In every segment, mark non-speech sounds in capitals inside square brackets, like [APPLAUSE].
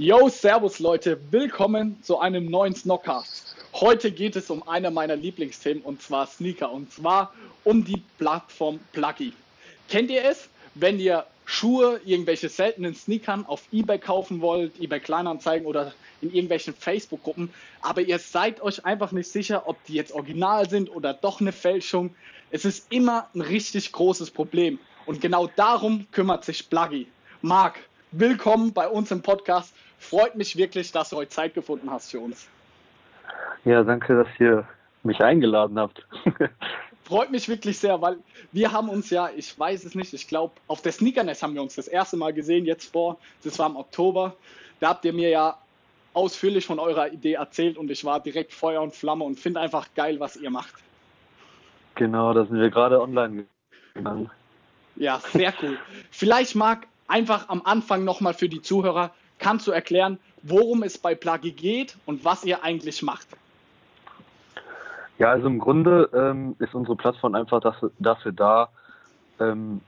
Yo, Servus Leute, willkommen zu einem neuen Snockcast. Heute geht es um eine meiner Lieblingsthemen und zwar Sneaker und zwar um die Plattform Pluggy. Kennt ihr es, wenn ihr Schuhe, irgendwelche seltenen Sneakern auf eBay kaufen wollt, eBay Kleinanzeigen oder in irgendwelchen Facebook-Gruppen, aber ihr seid euch einfach nicht sicher, ob die jetzt original sind oder doch eine Fälschung. Es ist immer ein richtig großes Problem und genau darum kümmert sich Pluggy. Marc, willkommen bei uns im Podcast. Freut mich wirklich, dass du heute Zeit gefunden hast für uns. Ja, danke, dass ihr mich eingeladen habt. [LAUGHS] Freut mich wirklich sehr, weil wir haben uns ja, ich weiß es nicht, ich glaube, auf der Sneakernest haben wir uns das erste Mal gesehen, jetzt vor, das war im Oktober. Da habt ihr mir ja ausführlich von eurer Idee erzählt und ich war direkt Feuer und Flamme und finde einfach geil, was ihr macht. Genau, da sind wir gerade online gegangen. Ja, sehr cool. Vielleicht mag einfach am Anfang nochmal für die Zuhörer, kannst du erklären, worum es bei Plagi geht und was ihr eigentlich macht? Ja, also im Grunde ähm, ist unsere Plattform einfach dafür, dafür da, ähm,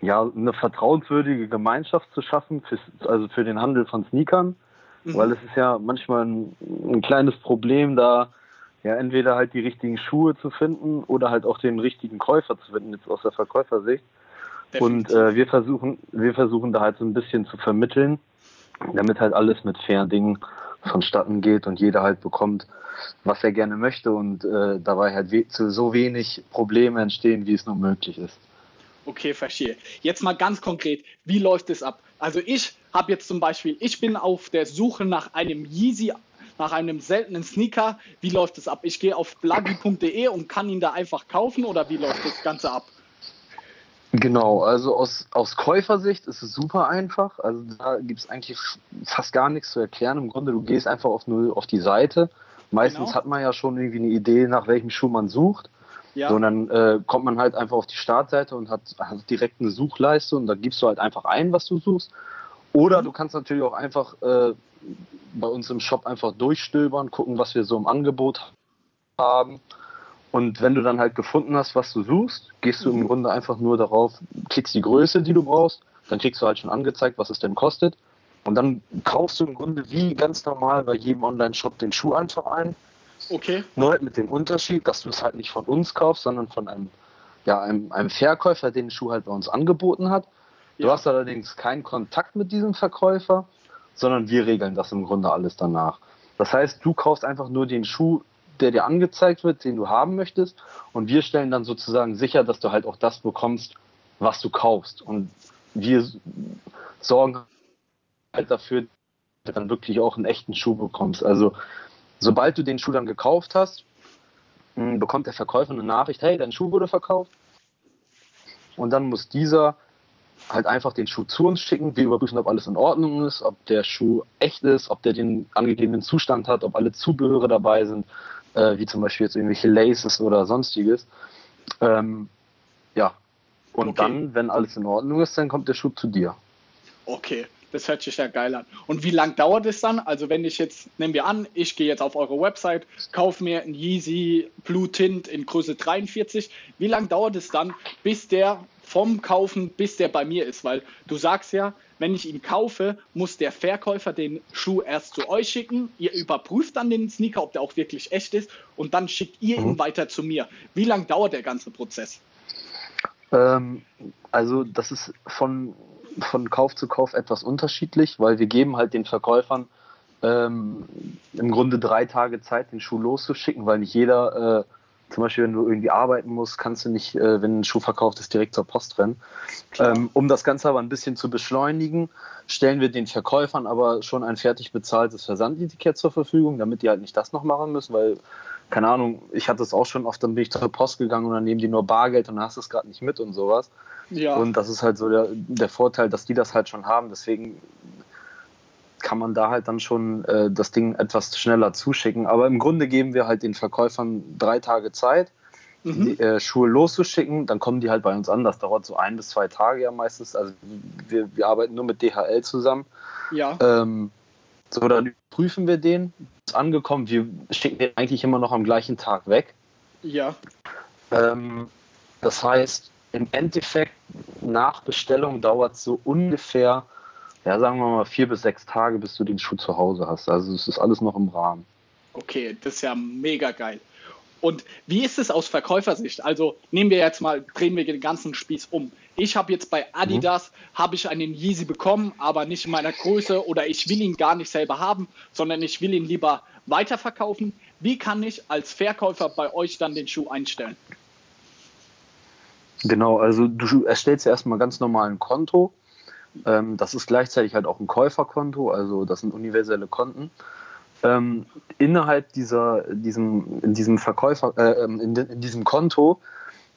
ja, eine vertrauenswürdige Gemeinschaft zu schaffen, für, also für den Handel von Sneakern, mhm. weil es ist ja manchmal ein, ein, kleines Problem, da ja entweder halt die richtigen Schuhe zu finden oder halt auch den richtigen Käufer zu finden, jetzt aus der Verkäufersicht. Und äh, wir versuchen, wir versuchen da halt so ein bisschen zu vermitteln, damit halt alles mit fairen Dingen vonstatten geht und jeder halt bekommt, was er gerne möchte und äh, dabei halt we so wenig Probleme entstehen, wie es nur möglich ist. Okay, verstehe. Jetzt mal ganz konkret, wie läuft es ab? Also ich habe jetzt zum Beispiel, ich bin auf der Suche nach einem Yeezy, nach einem seltenen Sneaker. Wie läuft es ab? Ich gehe auf bluggy.de und kann ihn da einfach kaufen oder wie läuft das Ganze ab? Genau, also aus, aus Käufersicht ist es super einfach. Also da gibt es eigentlich fast gar nichts zu erklären. Im Grunde, du gehst einfach auf, nur auf die Seite. Meistens genau. hat man ja schon irgendwie eine Idee, nach welchem Schuh man sucht. Ja. So, und dann äh, kommt man halt einfach auf die Startseite und hat, hat direkt eine Suchleiste und da gibst du halt einfach ein, was du suchst. Oder mhm. du kannst natürlich auch einfach äh, bei uns im Shop einfach durchstöbern, gucken, was wir so im Angebot haben und wenn du dann halt gefunden hast, was du suchst, gehst du im. Grunde einfach nur darauf, klickst die Größe, die du brauchst, dann kriegst du halt schon angezeigt, was es denn kostet. Und dann kaufst du im Grunde wie ganz normal bei jedem Online-Shop den Schuh einfach ein. Okay. Nur halt mit dem Unterschied, dass du es halt nicht von uns kaufst, sondern von einem, ja, einem, einem Verkäufer, der den Schuh halt bei uns angeboten hat. Du ja. hast allerdings keinen Kontakt mit diesem Verkäufer, sondern wir regeln das im Grunde alles danach. Das heißt, du kaufst einfach nur den Schuh der dir angezeigt wird, den du haben möchtest. Und wir stellen dann sozusagen sicher, dass du halt auch das bekommst, was du kaufst. Und wir sorgen halt dafür, dass du dann wirklich auch einen echten Schuh bekommst. Also sobald du den Schuh dann gekauft hast, hm, bekommt der Verkäufer eine Nachricht, hey, dein Schuh wurde verkauft. Und dann muss dieser halt einfach den Schuh zu uns schicken. Wir überprüfen, ob alles in Ordnung ist, ob der Schuh echt ist, ob der den angegebenen Zustand hat, ob alle Zubehöre dabei sind, äh, wie zum Beispiel jetzt irgendwelche Laces oder sonstiges. Ähm, ja, und okay. dann, wenn alles in Ordnung ist, dann kommt der Schuh zu dir. Okay, das hört sich ja geil an. Und wie lange dauert es dann? Also wenn ich jetzt, nehmen wir an, ich gehe jetzt auf eure Website, kaufe mir einen Yeezy Blue Tint in Größe 43. Wie lange dauert es dann, bis der vom Kaufen, bis der bei mir ist? Weil du sagst ja, wenn ich ihn kaufe, muss der Verkäufer den Schuh erst zu euch schicken. Ihr überprüft dann den Sneaker, ob der auch wirklich echt ist, und dann schickt ihr mhm. ihn weiter zu mir. Wie lange dauert der ganze Prozess? Ähm, also das ist von, von Kauf zu Kauf etwas unterschiedlich, weil wir geben halt den Verkäufern ähm, im Grunde drei Tage Zeit, den Schuh loszuschicken, weil nicht jeder äh, zum Beispiel, wenn du irgendwie arbeiten musst, kannst du nicht, äh, wenn ein Schuh verkauft ist, direkt zur Post rennen. Ähm, um das Ganze aber ein bisschen zu beschleunigen, stellen wir den Verkäufern aber schon ein fertig bezahltes Versandetikett zur Verfügung, damit die halt nicht das noch machen müssen, weil, keine Ahnung, ich hatte es auch schon oft, dann bin ich zur Post gegangen und dann nehmen die nur Bargeld und dann hast du es gerade nicht mit und sowas. Ja. Und das ist halt so der, der Vorteil, dass die das halt schon haben. Deswegen kann man da halt dann schon äh, das Ding etwas schneller zuschicken. Aber im Grunde geben wir halt den Verkäufern drei Tage Zeit, mhm. die äh, Schuhe loszuschicken. Dann kommen die halt bei uns an. Das dauert so ein bis zwei Tage ja meistens. Also wir, wir arbeiten nur mit DHL zusammen. Ja. Ähm, so, dann prüfen wir den. Ist angekommen. Wir schicken den eigentlich immer noch am gleichen Tag weg. Ja. Ähm, das heißt, im Endeffekt nach Bestellung dauert es so ungefähr ja, sagen wir mal vier bis sechs Tage, bis du den Schuh zu Hause hast. Also es ist alles noch im Rahmen. Okay, das ist ja mega geil. Und wie ist es aus Verkäufersicht? Also nehmen wir jetzt mal, drehen wir den ganzen Spieß um. Ich habe jetzt bei Adidas, mhm. habe ich einen Yeezy bekommen, aber nicht in meiner Größe oder ich will ihn gar nicht selber haben, sondern ich will ihn lieber weiterverkaufen. Wie kann ich als Verkäufer bei euch dann den Schuh einstellen? Genau, also du erstellst ja erstmal ganz normal ein Konto. Ähm, das ist gleichzeitig halt auch ein Käuferkonto, also das sind universelle Konten ähm, innerhalb dieser, diesem, in diesem Verkäufer, äh, ähm, in, in, diesem Konto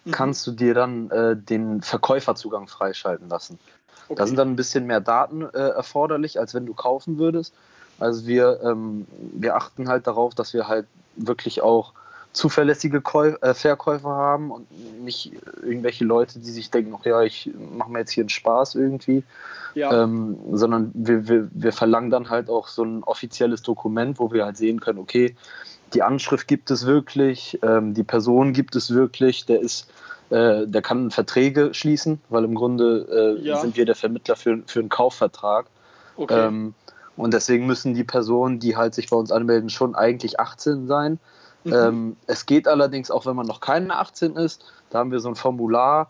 mhm. kannst du dir dann äh, den Verkäuferzugang freischalten lassen. Okay. Da sind dann ein bisschen mehr Daten äh, erforderlich, als wenn du kaufen würdest. Also wir, ähm, wir achten halt darauf, dass wir halt wirklich auch zuverlässige Käu äh, Verkäufer haben und nicht irgendwelche Leute, die sich denken, ach ja, ich mache mir jetzt hier einen Spaß irgendwie, ja. ähm, sondern wir, wir, wir verlangen dann halt auch so ein offizielles Dokument, wo wir halt sehen können, okay, die Anschrift gibt es wirklich, ähm, die Person gibt es wirklich, der ist, äh, der kann Verträge schließen, weil im Grunde äh, ja. sind wir der Vermittler für, für einen Kaufvertrag. Okay. Ähm, und deswegen müssen die Personen, die halt sich bei uns anmelden, schon eigentlich 18 sein. Mhm. Ähm, es geht allerdings auch, wenn man noch keine 18 ist. Da haben wir so ein Formular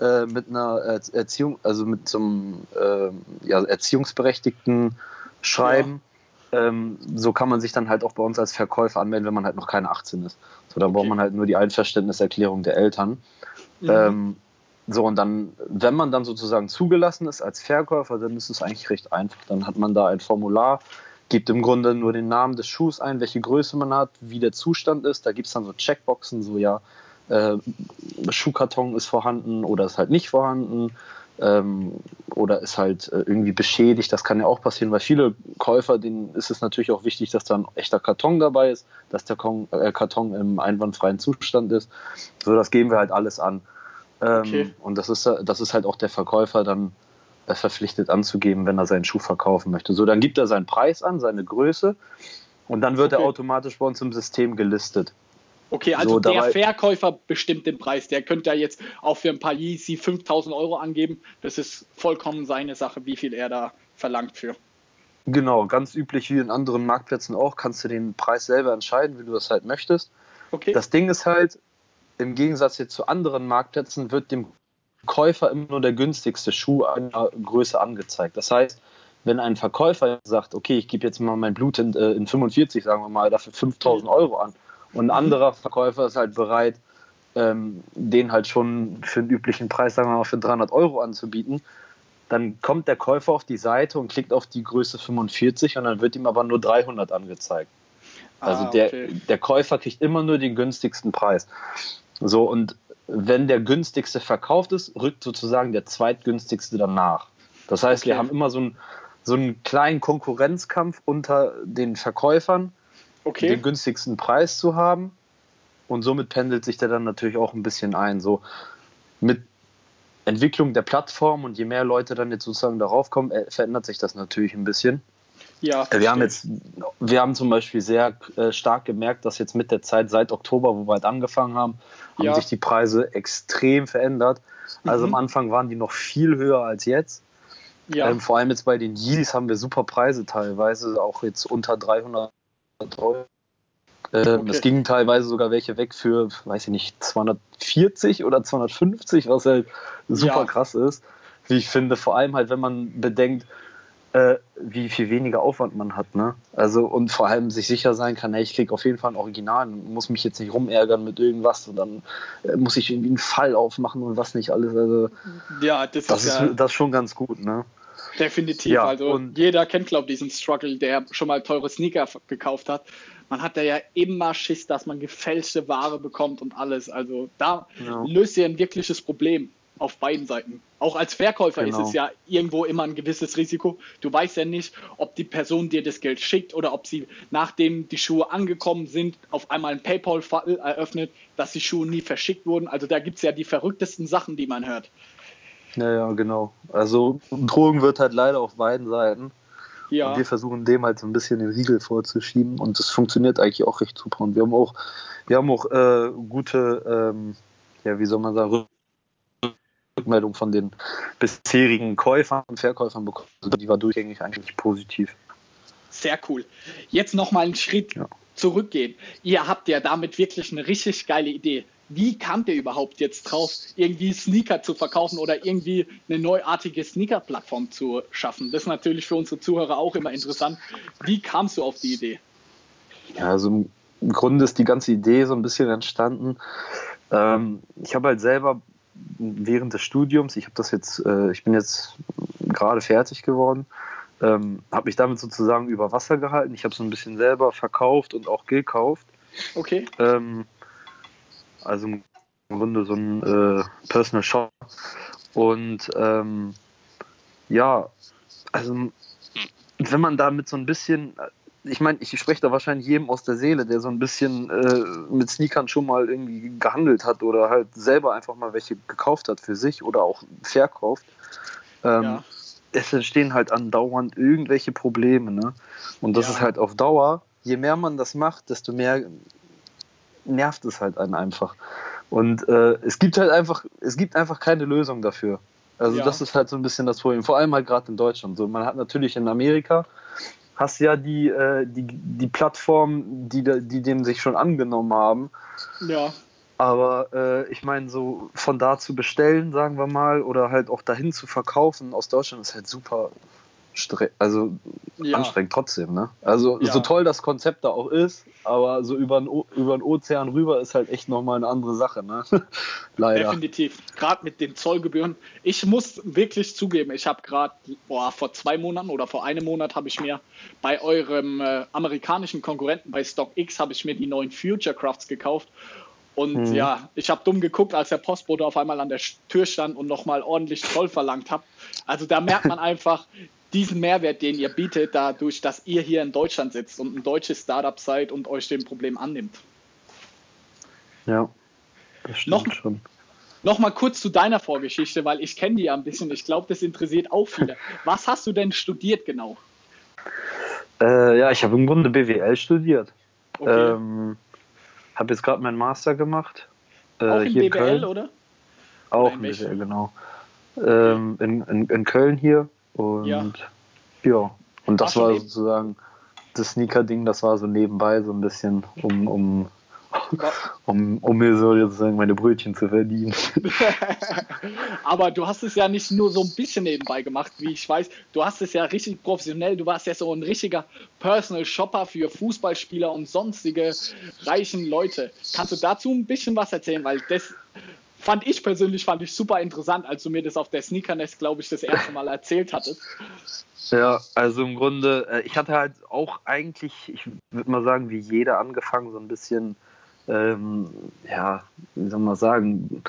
äh, mit einer Erziehung, also mit so einem äh, ja, erziehungsberechtigten Schreiben. Ja. Ähm, so kann man sich dann halt auch bei uns als Verkäufer anmelden, wenn man halt noch keine 18 ist. So, da okay. braucht man halt nur die Einverständniserklärung der Eltern. Mhm. Ähm, so, und dann, wenn man dann sozusagen zugelassen ist als Verkäufer, dann ist es eigentlich recht einfach. Dann hat man da ein Formular, gibt im Grunde nur den Namen des Schuhs ein, welche Größe man hat, wie der Zustand ist. Da gibt es dann so Checkboxen, so ja, äh, Schuhkarton ist vorhanden oder ist halt nicht vorhanden ähm, oder ist halt äh, irgendwie beschädigt. Das kann ja auch passieren, weil viele Käufer, denen ist es natürlich auch wichtig, dass da ein echter Karton dabei ist, dass der Karton, äh, Karton im einwandfreien Zustand ist. So, das geben wir halt alles an. Ähm, okay. Und das ist, das ist halt auch der Verkäufer dann verpflichtet anzugeben, wenn er seinen Schuh verkaufen möchte. So, dann gibt er seinen Preis an, seine Größe und dann wird okay. er automatisch bei uns im System gelistet. Okay, also so, der Verkäufer bestimmt den Preis. Der könnte ja jetzt auch für ein paar Yeezy 5000 Euro angeben. Das ist vollkommen seine Sache, wie viel er da verlangt für. Genau, ganz üblich wie in anderen Marktplätzen auch, kannst du den Preis selber entscheiden, wie du das halt möchtest. Okay. Das Ding ist halt, im Gegensatz jetzt zu anderen Marktplätzen wird dem Käufer immer nur der günstigste Schuh einer Größe angezeigt. Das heißt, wenn ein Verkäufer sagt, okay, ich gebe jetzt mal mein Blut in, äh, in 45, sagen wir mal, dafür 5000 Euro an und ein anderer Verkäufer ist halt bereit, ähm, den halt schon für einen üblichen Preis, sagen wir mal, für 300 Euro anzubieten, dann kommt der Käufer auf die Seite und klickt auf die Größe 45 und dann wird ihm aber nur 300 angezeigt. Also ah, okay. der, der Käufer kriegt immer nur den günstigsten Preis. So, und wenn der günstigste verkauft ist, rückt sozusagen der zweitgünstigste danach. Das heißt, okay. wir haben immer so einen, so einen kleinen Konkurrenzkampf unter den Verkäufern, okay. den günstigsten Preis zu haben. Und somit pendelt sich der dann natürlich auch ein bisschen ein. So mit Entwicklung der Plattform und je mehr Leute dann jetzt sozusagen darauf kommen, äh, verändert sich das natürlich ein bisschen. Ja, wir haben jetzt, wir haben zum Beispiel sehr äh, stark gemerkt, dass jetzt mit der Zeit seit Oktober, wo wir halt angefangen haben, haben ja. sich die Preise extrem verändert. Also mhm. am Anfang waren die noch viel höher als jetzt. Ja. Ähm, vor allem jetzt bei den Yeezys haben wir super Preise teilweise, auch jetzt unter 300 Euro. Ähm, okay. Es gingen teilweise sogar welche weg für, weiß ich nicht, 240 oder 250, was halt super ja. krass ist. Wie ich finde, vor allem halt, wenn man bedenkt, äh, wie viel weniger Aufwand man hat, ne? Also und vor allem sich sicher sein kann, hey, ich krieg auf jeden Fall ein Original und muss mich jetzt nicht rumärgern mit irgendwas und dann äh, muss ich irgendwie einen Fall aufmachen und was nicht alles. Also ja, das, das ist, ja das ist schon ganz gut, ne? Definitiv. Ja, also jeder kennt, glaube ich, diesen Struggle, der schon mal teure Sneaker gekauft hat. Man hat ja immer Schiss, dass man gefälschte Ware bekommt und alles. Also da ja. löst ihr ein wirkliches Problem auf beiden Seiten. Auch als Verkäufer genau. ist es ja irgendwo immer ein gewisses Risiko. Du weißt ja nicht, ob die Person dir das Geld schickt oder ob sie, nachdem die Schuhe angekommen sind, auf einmal ein PayPal-Fall eröffnet, dass die Schuhe nie verschickt wurden. Also da gibt es ja die verrücktesten Sachen, die man hört. Ja, ja, genau. Also Drogen wird halt leider auf beiden Seiten. Ja. Und wir versuchen dem halt so ein bisschen den Riegel vorzuschieben und das funktioniert eigentlich auch recht super. Und wir haben auch, wir haben auch äh, gute, ähm, ja, wie soll man sagen, Rückmeldung von den bisherigen Käufern und Verkäufern bekommen. Also die war durchgängig eigentlich positiv. Sehr cool. Jetzt nochmal einen Schritt ja. zurückgehen. Ihr habt ja damit wirklich eine richtig geile Idee. Wie kamt ihr überhaupt jetzt drauf, irgendwie Sneaker zu verkaufen oder irgendwie eine neuartige Sneaker-Plattform zu schaffen? Das ist natürlich für unsere Zuhörer auch immer interessant. Wie kamst du auf die Idee? Ja, also im Grunde ist die ganze Idee so ein bisschen entstanden. Ähm, ich habe halt selber während des Studiums, ich habe das jetzt, äh, ich bin jetzt gerade fertig geworden, ähm, habe mich damit sozusagen über Wasser gehalten. Ich habe so ein bisschen selber verkauft und auch gekauft. Okay. Ähm, also im Grunde so ein äh, Personal Shop. Und ähm, ja, also wenn man damit so ein bisschen, ich meine, ich spreche da wahrscheinlich jedem aus der Seele, der so ein bisschen äh, mit Sneakern schon mal irgendwie gehandelt hat oder halt selber einfach mal welche gekauft hat für sich oder auch verkauft. Ähm, ja es entstehen halt andauernd irgendwelche Probleme. Ne? Und das ja. ist halt auf Dauer, je mehr man das macht, desto mehr nervt es halt einen einfach. Und äh, es gibt halt einfach, es gibt einfach keine Lösung dafür. Also ja. das ist halt so ein bisschen das Problem. Vor allem halt gerade in Deutschland. So, man hat natürlich in Amerika hast ja die, äh, die, die Plattformen, die, die dem sich schon angenommen haben. Ja. Aber äh, ich meine, so von da zu bestellen, sagen wir mal, oder halt auch dahin zu verkaufen aus Deutschland ist halt super also ja. anstrengend trotzdem, ne? Also ja. so toll das Konzept da auch ist, aber so über den, Ozean rüber ist halt echt nochmal eine andere Sache, ne? [LAUGHS] Leider. Definitiv. Gerade mit den Zollgebühren. Ich muss wirklich zugeben, ich habe gerade vor zwei Monaten oder vor einem Monat habe ich mir bei eurem äh, amerikanischen Konkurrenten bei StockX habe ich mir die neuen Future Crafts gekauft und mhm. ja, ich habe dumm geguckt, als der Postbote auf einmal an der Tür stand und nochmal ordentlich Zoll verlangt hat. Also da merkt man [LAUGHS] einfach diesen Mehrwert, den ihr bietet, dadurch, dass ihr hier in Deutschland sitzt und ein deutsches Startup seid und euch dem Problem annimmt. Ja, das stimmt noch, schon. Nochmal kurz zu deiner Vorgeschichte, weil ich kenne die ja ein bisschen. Ich glaube, das interessiert auch viele. Was hast du denn studiert genau? Äh, ja, ich habe im Grunde BWL studiert. Okay. Ähm, habe jetzt gerade meinen Master gemacht. Äh, auch in hier BWL, in Köln. oder? Auch in BWL, genau. Ähm, in, in, in, Köln hier. Und ja, ja. und das war sozusagen das Sneaker-Ding, das war so nebenbei so ein bisschen, um, um [LAUGHS] um, um mir so sozusagen meine Brötchen zu verdienen. [LAUGHS] Aber du hast es ja nicht nur so ein bisschen nebenbei gemacht, wie ich weiß. Du hast es ja richtig professionell. Du warst ja so ein richtiger Personal Shopper für Fußballspieler und sonstige reichen Leute. Kannst du dazu ein bisschen was erzählen? Weil das fand ich persönlich fand ich super interessant, als du mir das auf der Sneakernest, glaube ich, das erste Mal erzählt hattest. Ja, also im Grunde, äh, ich hatte halt auch eigentlich, ich würde mal sagen, wie jeder angefangen, so ein bisschen ähm, ja, wie soll man sagen,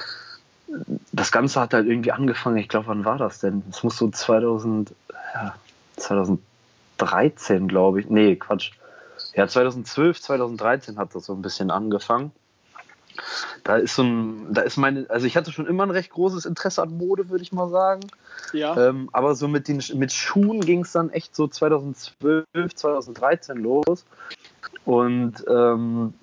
das Ganze hat halt irgendwie angefangen, ich glaube, wann war das denn? Es muss so 2000, ja, 2013, glaube ich. Nee, Quatsch. Ja, 2012, 2013 hat das so ein bisschen angefangen. Da ist so ein, da ist meine, also ich hatte schon immer ein recht großes Interesse an Mode, würde ich mal sagen. Ja. Ähm, aber so mit den mit Schuhen ging es dann echt so 2012, 2013 los. Und ähm,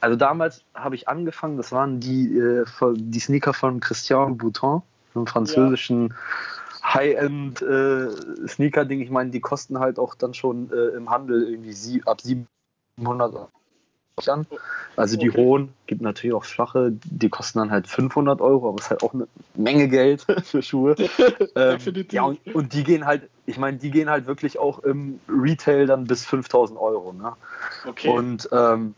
also damals habe ich angefangen, das waren die, äh, die Sneaker von Christian Bouton, einem französischen ja. High-End äh. Ich meine, die kosten halt auch dann schon äh, im Handel irgendwie sie, ab 700 Euro an. Also die okay. hohen, gibt natürlich auch flache, die kosten dann halt 500 Euro, aber es ist halt auch eine Menge Geld [LAUGHS] für Schuhe. [LAUGHS] ähm, ja, und, und, die gehen halt, ich meine, die gehen halt wirklich auch im Retail dann bis 5000 Euro. Ne? Okay. Und ähm,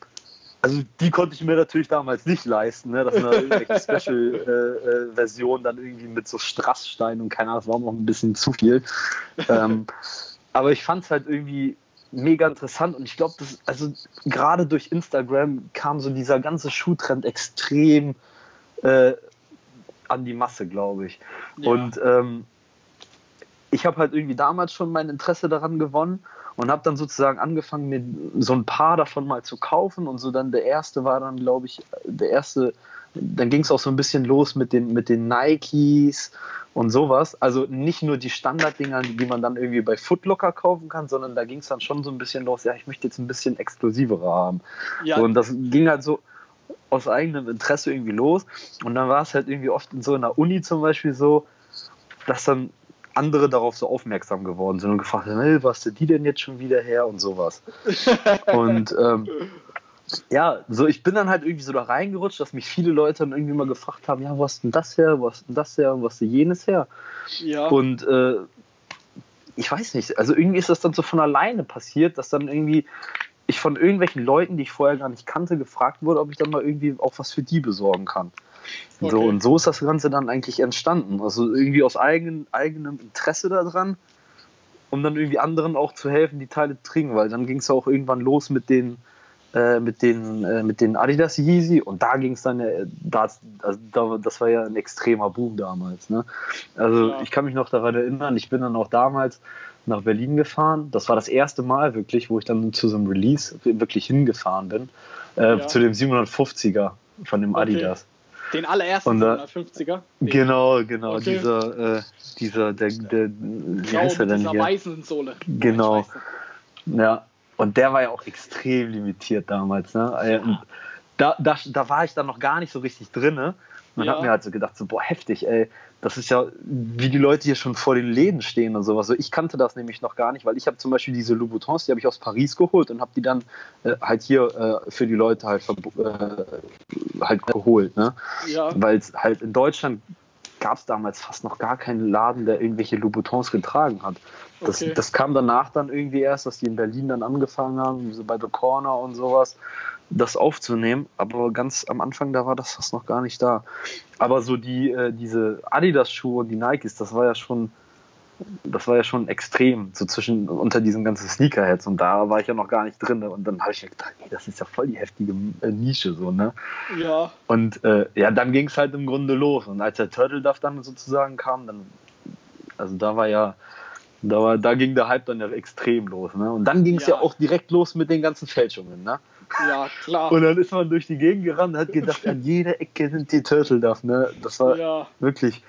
also die konnte ich mir natürlich damals nicht leisten, ne? dass man irgendwelche [LAUGHS] Special-Versionen äh, äh, dann irgendwie mit so Strasssteinen und keine Ahnung, das war noch ein bisschen zu viel. Ähm, aber ich fand es halt irgendwie mega interessant und ich glaube, also gerade durch Instagram kam so dieser ganze Schuhtrend extrem äh, an die Masse, glaube ich. Ja. Und ähm, ich habe halt irgendwie damals schon mein Interesse daran gewonnen und habe dann sozusagen angefangen, mir so ein paar davon mal zu kaufen und so dann der erste war dann, glaube ich, der erste, dann ging es auch so ein bisschen los mit den, mit den Nikes und sowas. Also nicht nur die Standarddinger, die man dann irgendwie bei Footlocker kaufen kann, sondern da ging es dann schon so ein bisschen los, ja, ich möchte jetzt ein bisschen exklusivere haben. Ja. So, und das ging halt so, aus eigenem Interesse irgendwie los. Und dann war es halt irgendwie oft in so einer Uni zum Beispiel so, dass dann andere darauf so aufmerksam geworden sind und gefragt haben, hey, was ist die denn jetzt schon wieder her und sowas. [LAUGHS] und ähm, ja, so ich bin dann halt irgendwie so da reingerutscht, dass mich viele Leute dann irgendwie mal gefragt haben, ja, was ist denn das her, was ist denn das her und was ist denn jenes her? Ja. Und äh, ich weiß nicht, also irgendwie ist das dann so von alleine passiert, dass dann irgendwie ich von irgendwelchen Leuten, die ich vorher gar nicht kannte, gefragt wurde, ob ich dann mal irgendwie auch was für die besorgen kann. Okay. So, und so ist das Ganze dann eigentlich entstanden. Also irgendwie aus eigen, eigenem Interesse daran, um dann irgendwie anderen auch zu helfen, die Teile zu kriegen, weil dann ging es auch irgendwann los mit den, äh, mit den, äh, mit den Adidas Yeezy und da ging es dann, äh, das, also da, das war ja ein extremer Boom damals. Ne? Also ja. ich kann mich noch daran erinnern, ich bin dann auch damals nach Berlin gefahren. Das war das erste Mal wirklich, wo ich dann zu so einem Release wirklich hingefahren bin, äh, ja. zu dem 750er von dem okay. Adidas. Den allerersten 750er? Genau, genau. Okay. Dieser, äh, dieser, der, der, wie heißt er denn dieser hier? Weißensohle. Genau. Ja, und der war ja auch extrem limitiert damals. Ne? Äh, ja. Da, da, da war ich dann noch gar nicht so richtig drin. Ne? Man ja. hat mir halt so gedacht, so, boah, heftig, ey. Das ist ja, wie die Leute hier schon vor den Läden stehen und sowas. So, ich kannte das nämlich noch gar nicht, weil ich habe zum Beispiel diese Louboutins, die habe ich aus Paris geholt und habe die dann äh, halt hier äh, für die Leute halt, äh, halt geholt. Ne? Ja. Weil es halt in Deutschland gab es damals fast noch gar keinen Laden, der irgendwelche Louboutins getragen hat. Das, okay. das kam danach dann irgendwie erst, dass die in Berlin dann angefangen haben, so bei The Corner und sowas das aufzunehmen, aber ganz am Anfang, da war das fast noch gar nicht da. Aber so die, äh, diese Adidas-Schuhe und die Nikes, das war ja schon, das war ja schon extrem, so zwischen, unter diesen ganzen Sneakerheads und da war ich ja noch gar nicht drin und dann habe ich mir gedacht, ey, das ist ja voll die heftige äh, Nische, so, ne? Ja. Und äh, ja, dann ging es halt im Grunde los und als der Turtle Duff dann sozusagen kam, dann, also da war ja, da, war, da ging der Hype dann ja extrem los, ne? Und dann ging es ja. ja auch direkt los mit den ganzen Fälschungen, ne? Ja, klar. Und dann ist man durch die Gegend gerannt und hat gedacht, an jeder Ecke sind die Turtle Duff, ne? Das war ja. wirklich.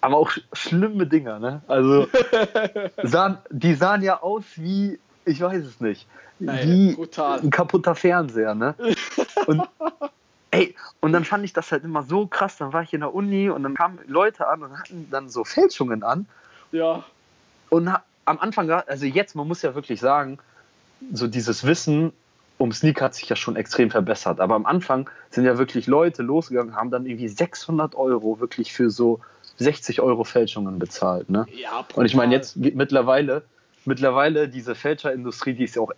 Aber auch schlimme Dinger, ne? Also, [LAUGHS] sahen, die sahen ja aus wie, ich weiß es nicht, Nein, wie brutal. ein kaputter Fernseher, ne? [LAUGHS] Und, ey, und dann fand ich das halt immer so krass. Dann war ich in der Uni und dann kamen Leute an und hatten dann so Fälschungen an. Ja. Und am Anfang, also jetzt, man muss ja wirklich sagen, so dieses Wissen um Sneak hat sich ja schon extrem verbessert. Aber am Anfang sind ja wirklich Leute losgegangen, haben dann irgendwie 600 Euro wirklich für so 60 Euro Fälschungen bezahlt. Ne? Ja, Und ich meine, jetzt mittlerweile, mittlerweile diese Fälscherindustrie, die ist ja auch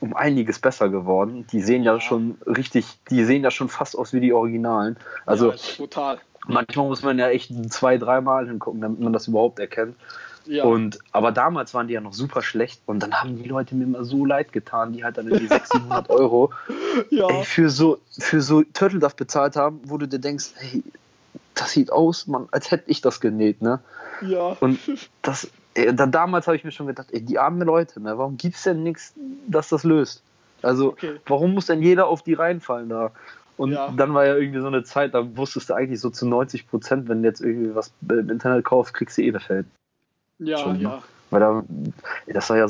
um einiges besser geworden. Die sehen ja, ja, schon richtig, die sehen ja schon fast aus wie die Originalen. Also ja, total. Manchmal muss man ja echt zwei, dreimal hingucken, damit man das überhaupt erkennt. Ja. Und, aber damals waren die ja noch super schlecht und dann haben die Leute mir immer so leid getan, die halt dann irgendwie 600, 700 [LAUGHS] Euro ja. ey, für so, für so Turtle Duff bezahlt haben, wo du dir denkst, hey, das sieht aus, man, als hätte ich das genäht, ne? Ja. Und das, ey, dann damals habe ich mir schon gedacht, ey, die armen Leute, ne? Warum gibt es denn nichts, das das löst? Also, okay. warum muss denn jeder auf die reinfallen da? Und ja. dann war ja irgendwie so eine Zeit, da wusstest du eigentlich so zu 90 Prozent, wenn du jetzt irgendwie was im Internet kaufst, kriegst du eh eine Feld. Ja, schon, ja. Weil da, das war ja,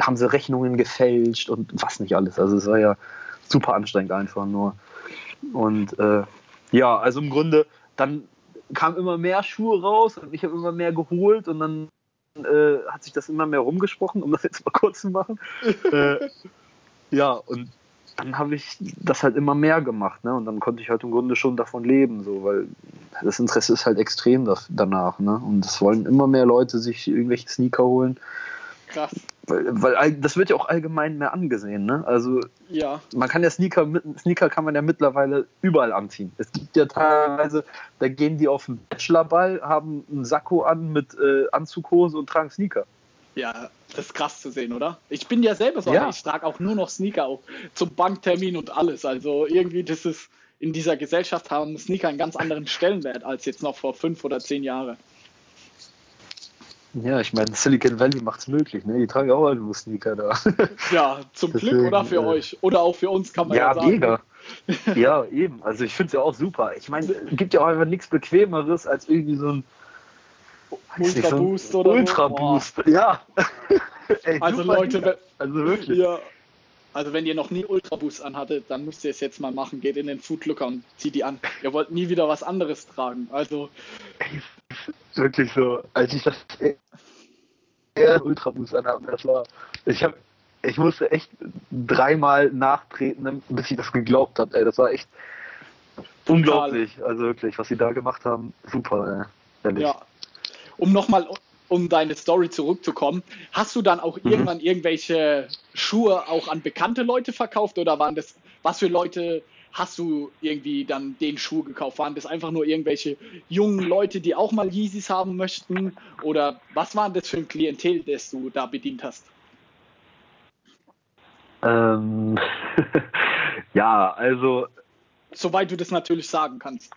haben sie Rechnungen gefälscht und was nicht alles. Also es war ja super anstrengend einfach nur. Und äh, ja, also im Grunde, dann kamen immer mehr Schuhe raus und ich habe immer mehr geholt und dann äh, hat sich das immer mehr rumgesprochen, um das jetzt mal [LAUGHS] kurz zu machen. [LAUGHS] äh, ja, und dann habe ich das halt immer mehr gemacht, ne? Und dann konnte ich halt im Grunde schon davon leben, so, weil das Interesse ist halt extrem danach, ne? Und es wollen immer mehr Leute sich irgendwelche Sneaker holen. Krass. Weil, weil das wird ja auch allgemein mehr angesehen, ne? Also ja. man kann ja Sneaker, Sneaker kann man ja mittlerweile überall anziehen. Es gibt ja teilweise, da gehen die auf den Bachelorball, haben einen Sakko an mit äh, Anzughose und tragen Sneaker. Ja, das ist krass zu sehen, oder? Ich bin ja selber so, ja. ich trage auch nur noch Sneaker auf, zum Banktermin und alles. Also irgendwie, das ist in dieser Gesellschaft haben Sneaker einen ganz anderen Stellenwert als jetzt noch vor fünf oder zehn Jahren. Ja, ich meine, Silicon Valley macht es möglich, ne? Die tragen auch nur Sneaker da. [LAUGHS] Ja, zum Deswegen, Glück oder für äh, euch. Oder auch für uns kann man ja, ja sagen. Mega. ja, eben. Also ich finde es ja auch super. Ich meine, es gibt ja auch einfach nichts Bequemeres als irgendwie so ein Ultra Boost so oder Ultra Boost, ja. [LAUGHS] Ey, also Leute, also wirklich. Ja. Also wenn ihr noch nie Ultraboost anhattet, dann müsst ihr es jetzt mal machen. Geht in den Foodlooker und zieht die an. Ihr wollt nie wieder was anderes tragen. Also wirklich so, als ich das Ultraboost anhatte, das war, ich habe, ich musste echt dreimal nachtreten, bis ich das geglaubt habe. Ey, das war echt unglaublich. Also wirklich, was sie da gemacht haben, super. Ey. Ja. Um nochmal um deine Story zurückzukommen, hast du dann auch mhm. irgendwann irgendwelche Schuhe auch an bekannte Leute verkauft oder waren das, was für Leute hast du irgendwie dann den Schuh gekauft? Waren das einfach nur irgendwelche jungen Leute, die auch mal Yeezys haben möchten? Oder was war das für ein Klientel, das du da bedient hast? Ähm, [LAUGHS] ja, also. Soweit du das natürlich sagen kannst.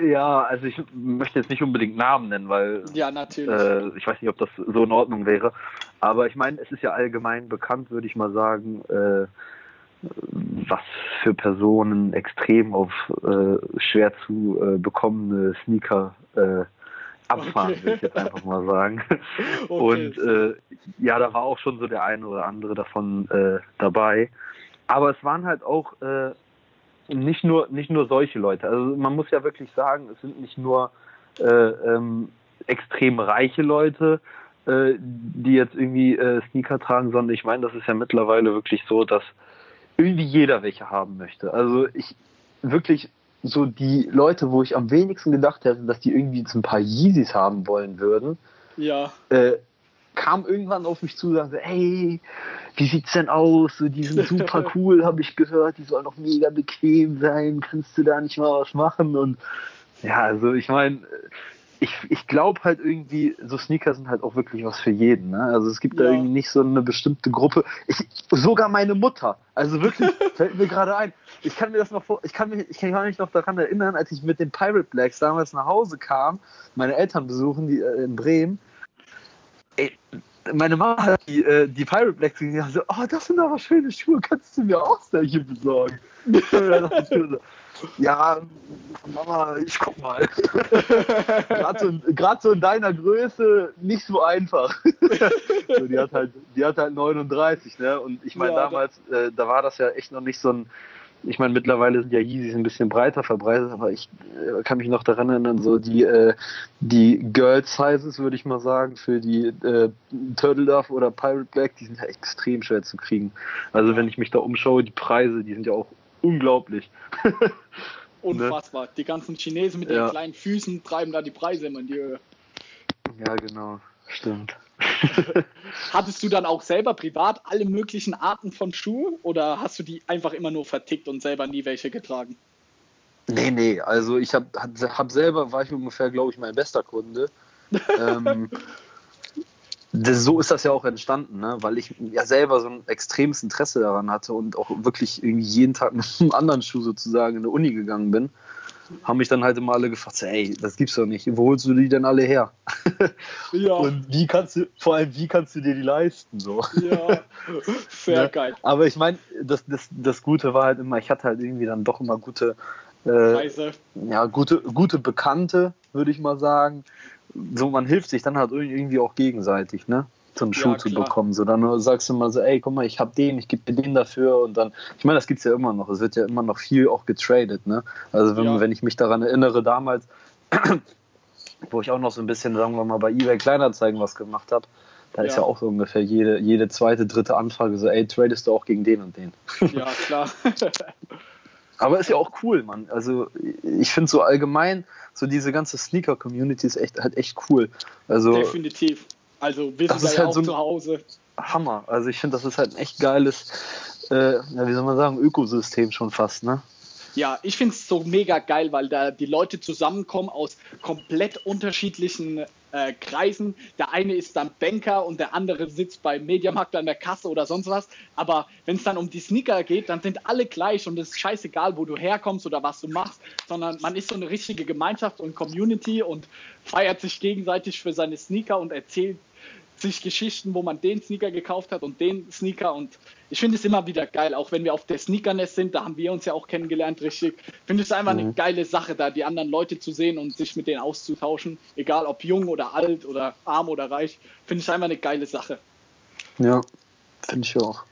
Ja, also ich möchte jetzt nicht unbedingt Namen nennen, weil ja, natürlich. Äh, ich weiß nicht, ob das so in Ordnung wäre. Aber ich meine, es ist ja allgemein bekannt, würde ich mal sagen, äh, was für Personen extrem auf äh, schwer zu äh, bekommende Sneaker äh, abfahren, okay. würde ich jetzt einfach mal sagen. [LAUGHS] Okay. Und äh, ja, da war auch schon so der eine oder andere davon dabei. Aber es waren halt auch nicht nur, nicht nur solche Leute. Also man muss ja wirklich sagen, es sind nicht nur äh, ähm, extrem reiche Leute, äh, die jetzt irgendwie äh, Sneaker tragen, sondern ich meine, das ist ja mittlerweile wirklich so, dass irgendwie jeder welche haben möchte. Also ich wirklich so die Leute, wo ich am wenigsten gedacht hätte, dass die irgendwie jetzt ein paar Yeezys haben wollen würden, ja. Äh, kam irgendwann auf mich zu und sagte, hey, wie sieht's denn aus? So, die sind super [LAUGHS] cool, habe ich gehört, die sollen noch mega bequem sein, kannst du da nicht mal was machen? Und ja, also ich meine, ich, ich glaube halt irgendwie, so Sneaker sind halt auch wirklich was für jeden. Ne? Also es gibt ja. da irgendwie nicht so eine bestimmte Gruppe. Ich, sogar meine Mutter. Also wirklich, [LAUGHS] fällt mir gerade ein. Ich kann mir das noch vor, ich kann mich, ich kann mich noch daran erinnern, als ich mit den Pirate Blacks damals nach Hause kam, meine Eltern besuchen, die äh, in Bremen ey, meine Mama hat die, äh, die Pirate Blacks gesehen und so, oh, das sind aber schöne Schuhe, kannst du mir auch solche besorgen? [LAUGHS] ja, Mama, ich guck mal. [LAUGHS] Gerade so, so, in deiner Größe nicht so einfach. [LAUGHS] so, die, hat halt, die hat halt 39, ne? Und ich meine, ja, damals, äh, da war das ja echt noch nicht so ein ich meine, mittlerweile sind ja Yeezys ein bisschen breiter verbreitet, aber ich äh, kann mich noch daran erinnern, so die, äh, die Girl Sizes, würde ich mal sagen, für die äh, Turtle Dove oder Pirate Black, die sind ja extrem schwer zu kriegen. Also wenn ich mich da umschaue, die Preise, die sind ja auch unglaublich. [LAUGHS] Unfassbar. Ne? Die ganzen Chinesen mit ja. den kleinen Füßen treiben da die Preise immer in die Höhe. Ja, genau. Stimmt. [LAUGHS] Hattest du dann auch selber privat alle möglichen Arten von Schuhen oder hast du die einfach immer nur vertickt und selber nie welche getragen? Nee, nee, also ich habe hab selber, war ich ungefähr, glaube ich, mein bester Kunde. ähm, [LAUGHS] das, so ist das ja auch entstanden, ne? weil ich ja selber so ein extremes Interesse daran hatte und auch wirklich irgendwie jeden Tag mit einem anderen Schuh sozusagen in die Uni gegangen bin haben mich dann halt immer alle gefragt, ey, das gibt's doch nicht, wo holst du die denn alle her? [LAUGHS] Ja. Und wie kannst du, vor allem, wie kannst du dir die leisten? So. Ja, sehr ne? geil. Aber ich meine, das, das, das Gute war halt immer, ich hatte halt irgendwie dann doch immer gute, äh, ja, gute, gute Bekannte, würde ich mal sagen. So, man hilft sich dann halt irgendwie auch gegenseitig, ne? So einen Schuh ja, zu bekommen. So, dann sagst du mal so, ey, guck mal, ich hab den, ich gebe dir den dafür und dann, ich meine, das gibt's ja immer noch. Es wird ja immer noch viel auch getradet, ne? Also wenn, ja. wenn ich mich daran erinnere, damals, [CLEARS THROAT] wo ich auch noch so ein bisschen, sagen wir mal, bei eBay Kleinanzeigen was gemacht habe, da ja. ist ja auch so ungefähr jede, jede zweite, dritte Anfrage so, ey, tradest du auch gegen den und den. [LAUGHS] Ja, klar. Aber ist ja auch cool, Mann. Also ich finde so allgemein, so diese ganze Sneaker-Community ist echt halt echt cool. Also, Definitiv. Also wir sind da ja halt auch so zu Hause. Hammer. Also ich finde, das ist halt ein echt geiles, äh, wie soll man sagen, Ökosystem schon fast, ne? Ja, ich finde es so mega geil, weil da die Leute zusammenkommen aus komplett unterschiedlichen äh, Kreisen. Der eine ist dann Banker und der andere sitzt beim Mediamarkt an der Kasse oder sonst was. Aber wenn es dann um die Sneaker geht, dann sind alle gleich und es ist scheißegal, wo du herkommst oder was du machst, sondern man ist so eine richtige Gemeinschaft und Community und feiert sich gegenseitig für seine Sneaker und erzählt sich Geschichten, wo man den Sneaker gekauft hat und den Sneaker und ich finde es immer wieder geil, auch wenn wir auf der Sneakernest sind, da haben wir uns ja auch kennengelernt, richtig. Ich finde es einfach mhm. eine geile Sache, da die anderen Leute zu sehen und sich mit denen auszutauschen, egal ob jung oder alt oder arm oder reich, finde ich einfach eine geile Sache. Ja, finde ich auch.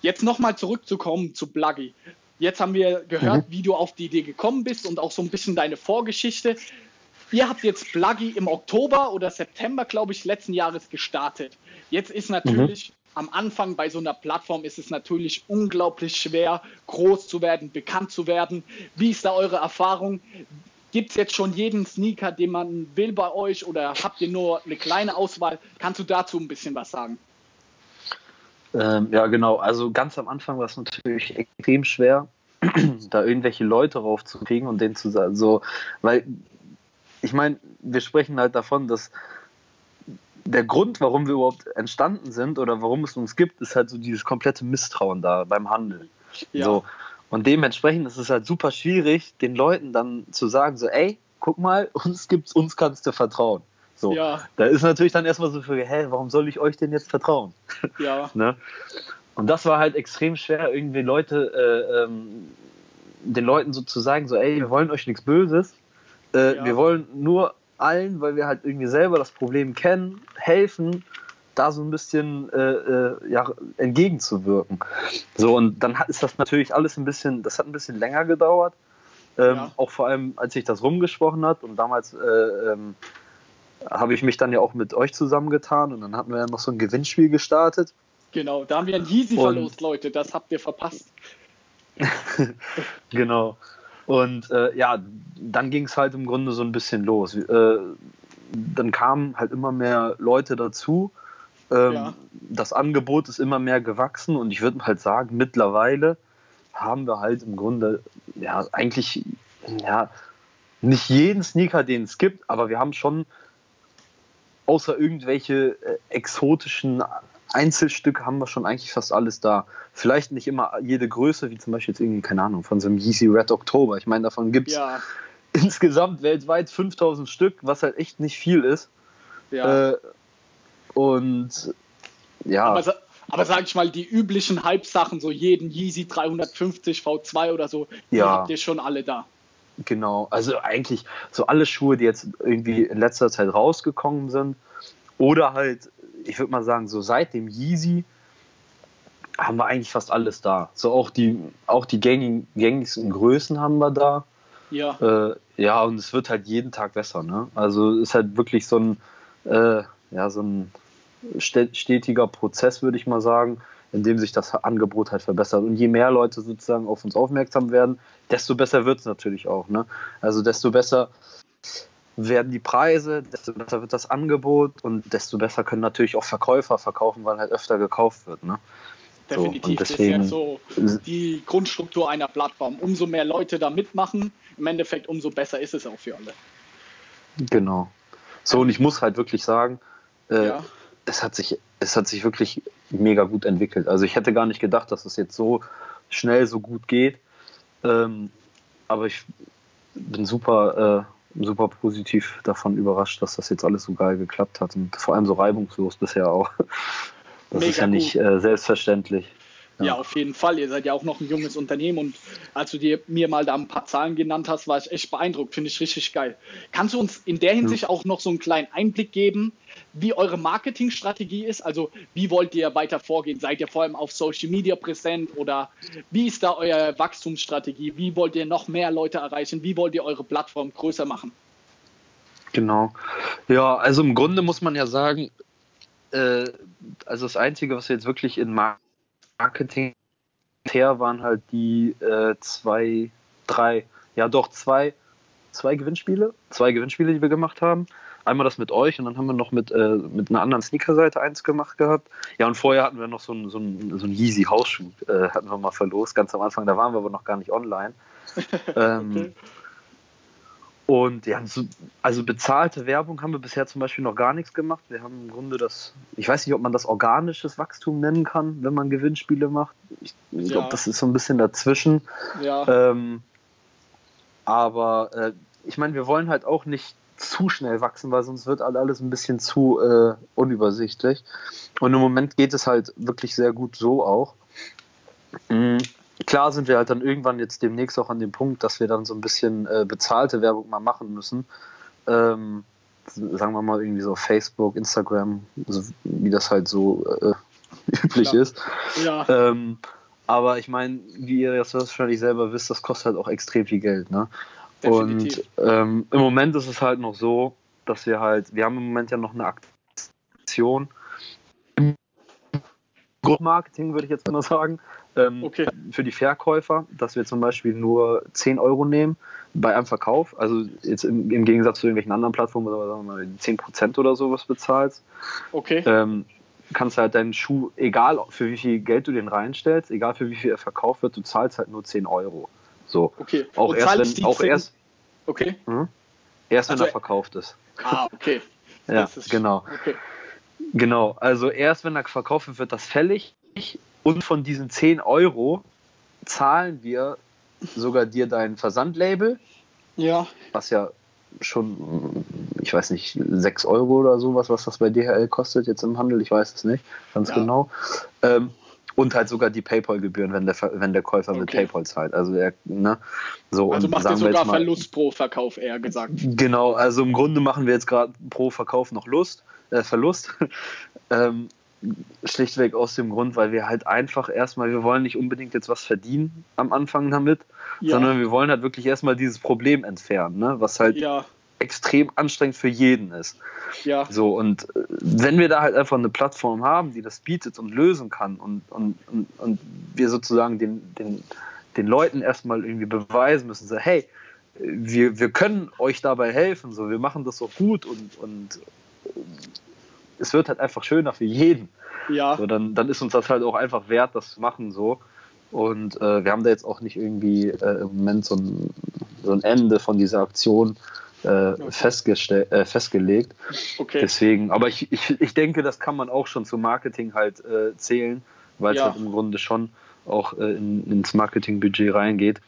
Jetzt nochmal zurückzukommen zu Bluggy. Jetzt haben wir gehört, mhm. wie du auf die Idee gekommen bist und auch so ein bisschen deine Vorgeschichte. Ihr habt jetzt Bluggy im Oktober oder September, glaube ich, letzten Jahres gestartet. Jetzt ist natürlich mhm. am Anfang bei so einer Plattform ist es natürlich unglaublich schwer, groß zu werden, bekannt zu werden. Wie ist da eure Erfahrung? Gibt es jetzt schon jeden Sneaker, den man will bei euch oder habt ihr nur eine kleine Auswahl? Kannst du dazu ein bisschen was sagen? Ähm, ja, genau. Also ganz am Anfang war es natürlich extrem schwer, [CLEARS THROAT] da irgendwelche Leute raufzukriegen und denen zu sagen, so, weil ich meine, wir sprechen halt davon, dass der Grund, warum wir überhaupt entstanden sind oder warum es uns gibt, ist halt so dieses komplette Misstrauen da beim Handeln. Ja. So. Und dementsprechend ist es halt super schwierig, den Leuten dann zu sagen, so, ey, guck mal, [LAUGHS] uns gibt's, uns kannst du vertrauen. So, ja. da ist natürlich dann erstmal so für, hä, warum soll ich euch denn jetzt vertrauen? Ja. [LAUGHS] ne? Und das war halt extrem schwer, irgendwie Leute, äh, ähm, den Leuten so zu sagen, so, ey, wir wollen euch nichts Böses, äh, ja. wir wollen nur allen, weil wir halt irgendwie selber das Problem kennen, helfen, da so ein bisschen äh, äh, ja, entgegenzuwirken. So, und dann hat, ist das natürlich alles ein bisschen, das hat ein bisschen länger gedauert. Ähm, ja. Auch vor allem, als sich das rumgesprochen hat und damals äh, ähm, habe ich mich dann ja auch mit euch zusammengetan und dann hatten wir ja noch so ein Gewinnspiel gestartet. Genau, da haben wir ein Yeezy verlost, Leute, das habt ihr verpasst. [LAUGHS] genau. Und äh, ja, dann ging es halt im Grunde so ein bisschen los. Äh, dann kamen halt immer mehr Leute dazu. Ähm, ja. Das Angebot ist immer mehr gewachsen und ich würde halt sagen, mittlerweile haben wir halt im Grunde ja eigentlich ja nicht jeden Sneaker, den es gibt, aber wir haben schon außer irgendwelche äh, exotischen Einzelstücke haben wir schon eigentlich fast alles da. Vielleicht nicht immer jede Größe, wie zum Beispiel jetzt irgendwie, keine Ahnung, von so einem Yeezy Red October. Ich meine, davon gibt es ja. [LAUGHS] insgesamt weltweit 5000 Stück, was halt echt nicht viel ist. Ja. Äh, und ja. Aber, aber sag ich mal, die üblichen Hype-Sachen, so jeden Yeezy 350 V2 oder so, die ja. habt ihr schon alle da. Genau, also eigentlich so alle Schuhe, die jetzt irgendwie in letzter Zeit rausgekommen sind, oder halt, ich würde mal sagen, so seit dem Yeezy haben wir eigentlich fast alles da. So auch die, auch die gängigen, gängigsten Größen haben wir da. Ja. Äh, ja, und es wird halt jeden Tag besser. Ne? Also ist halt wirklich so ein, äh, ja, so ein stetiger Prozess, würde ich mal sagen in dem sich das Angebot halt verbessert. Und je mehr Leute sozusagen auf uns aufmerksam werden, desto besser wird es natürlich auch. Ne? Also desto besser werden die Preise, desto besser wird das Angebot und desto besser können natürlich auch Verkäufer verkaufen, weil halt öfter gekauft wird. Ne? Definitiv, so, deswegen, das ist ja so die Grundstruktur einer Plattform. Umso mehr Leute da mitmachen, im Endeffekt umso besser ist es auch für alle. Genau. So, und ich muss halt wirklich sagen, äh, ja es hat sich, es hat sich wirklich mega gut entwickelt. Also ich hätte gar nicht gedacht, dass es jetzt so schnell so gut geht. Ähm, aber ich bin super, äh, super positiv davon überrascht, dass das jetzt alles so geil geklappt hat und vor allem so reibungslos bisher auch. Das mega ist ja nicht äh, selbstverständlich. Ja. ja. auf jeden Fall. Ihr seid ja auch noch ein junges Unternehmen und als du dir mir mal da ein paar Zahlen genannt hast, war ich echt beeindruckt. Finde ich richtig geil. Kannst du uns in der Hinsicht ja. auch noch so einen kleinen Einblick geben, wie eure Marketingstrategie ist? Also wie wollt ihr weiter vorgehen? Seid ihr vor allem auf Social Media präsent oder wie ist da eure Wachstumsstrategie? Wie wollt ihr noch mehr Leute erreichen? Wie wollt ihr eure Plattform größer machen? Genau. Ja, also im Grunde muss man ja sagen, äh, also das Einzige, was wir jetzt wirklich in Marketing her waren halt die äh, zwei, drei, ja doch zwei, zwei Gewinnspiele, zwei Gewinnspiele, die wir gemacht haben. Einmal das mit euch und dann haben wir noch mit, äh, mit einer anderen Sneaker-Seite eins gemacht gehabt. Ja, und vorher hatten wir noch so einen so so ein Yeezy Hausschuh, äh, hatten wir mal verlost, ganz am Anfang. Da waren wir aber noch gar nicht online. [LAUGHS] ähm, okay. Und ja, also bezahlte Werbung haben wir bisher zum Beispiel noch gar nichts gemacht. Wir haben im Grunde das, ich weiß nicht, ob man das organisches Wachstum nennen kann, wenn man Gewinnspiele macht. Ich, ja. glaube, das ist so ein bisschen dazwischen. Ja. Ähm, aber äh, ich meine, wir wollen halt auch nicht zu schnell wachsen, weil sonst wird alles ein bisschen zu äh, unübersichtlich. Und im Moment geht es halt wirklich sehr gut so auch. Mhm. Klar sind wir halt dann irgendwann jetzt demnächst auch an dem Punkt, dass wir dann so ein bisschen äh, bezahlte Werbung mal machen müssen. Ähm, sagen wir mal irgendwie so Facebook, Instagram, so wie das halt so äh, [LAUGHS] üblich Klar. ist. Ja, Ähm, aber ich meine, wie ihr das wahrscheinlich selber wisst, das kostet halt auch extrem viel Geld. Ne? Definitiv. Und ähm, im Moment ist es halt noch so, dass wir halt, wir haben im Moment ja noch eine Aktion im Grundmarketing, würde ich jetzt mal sagen, ähm, Okay. für die Verkäufer, dass wir zum Beispiel nur 10 Euro nehmen bei einem Verkauf. Also jetzt im, im Gegensatz zu irgendwelchen anderen Plattformen, wo du sagen wir mal 10% oder sowas bezahlst okay. ähm, kannst halt deinen Schuh, egal für wie viel Geld du den reinstellst, egal für wie viel er verkauft wird, du zahlst halt nur 10 Euro. So. Okay. Auch Und erst, wenn, auch 10 erst, Okay. hm? erst wenn Also- er verkauft ist. Ah, okay. Ja, genau. Okay. Genau. Also erst wenn er verkauft wird, wird das fällig. Und von diesen 10 Euro zahlen wir sogar dir dein Versandlabel, Ja, was ja schon, ich weiß nicht, 6 Euro oder sowas, was das bei DHL kostet jetzt im Handel, ich weiß es nicht ganz Ja. genau. Ähm, und halt sogar die PayPal-Gebühren, wenn der, wenn der Käufer mit Okay. PayPal zahlt. Also, er, ne, so also und macht ihr sagen wir sogar mal, Verlust pro Verkauf, eher gesagt. Genau, also im Grunde machen wir jetzt gerade pro Verkauf noch Lust, äh, Verlust. [LAUGHS] ähm, schlichtweg aus dem Grund, weil wir halt einfach erstmal, wir wollen nicht unbedingt jetzt was verdienen am Anfang damit, Ja, sondern wir wollen halt wirklich erstmal dieses Problem entfernen, ne? was halt ja, extrem anstrengend für jeden ist. ja, So, und äh, wenn wir da halt einfach eine Plattform haben, die das bietet und lösen kann und, und, und, und wir sozusagen den, den, den Leuten erstmal irgendwie beweisen müssen, so, hey, wir, wir können euch dabei helfen, so, wir machen das auch gut und, und es wird halt einfach schöner für jeden. ja, So, dann, dann ist uns das halt auch einfach wert, das zu machen so. Und äh, wir haben da jetzt auch nicht irgendwie äh, im Moment so ein, so ein Ende von dieser Aktion äh, festgestell, äh, festgelegt. okay. Deswegen, aber ich, ich, ich denke, das kann man auch schon zum Marketing halt äh, zählen, weil es Ja. halt im Grunde schon auch äh, in, ins Marketingbudget reingeht.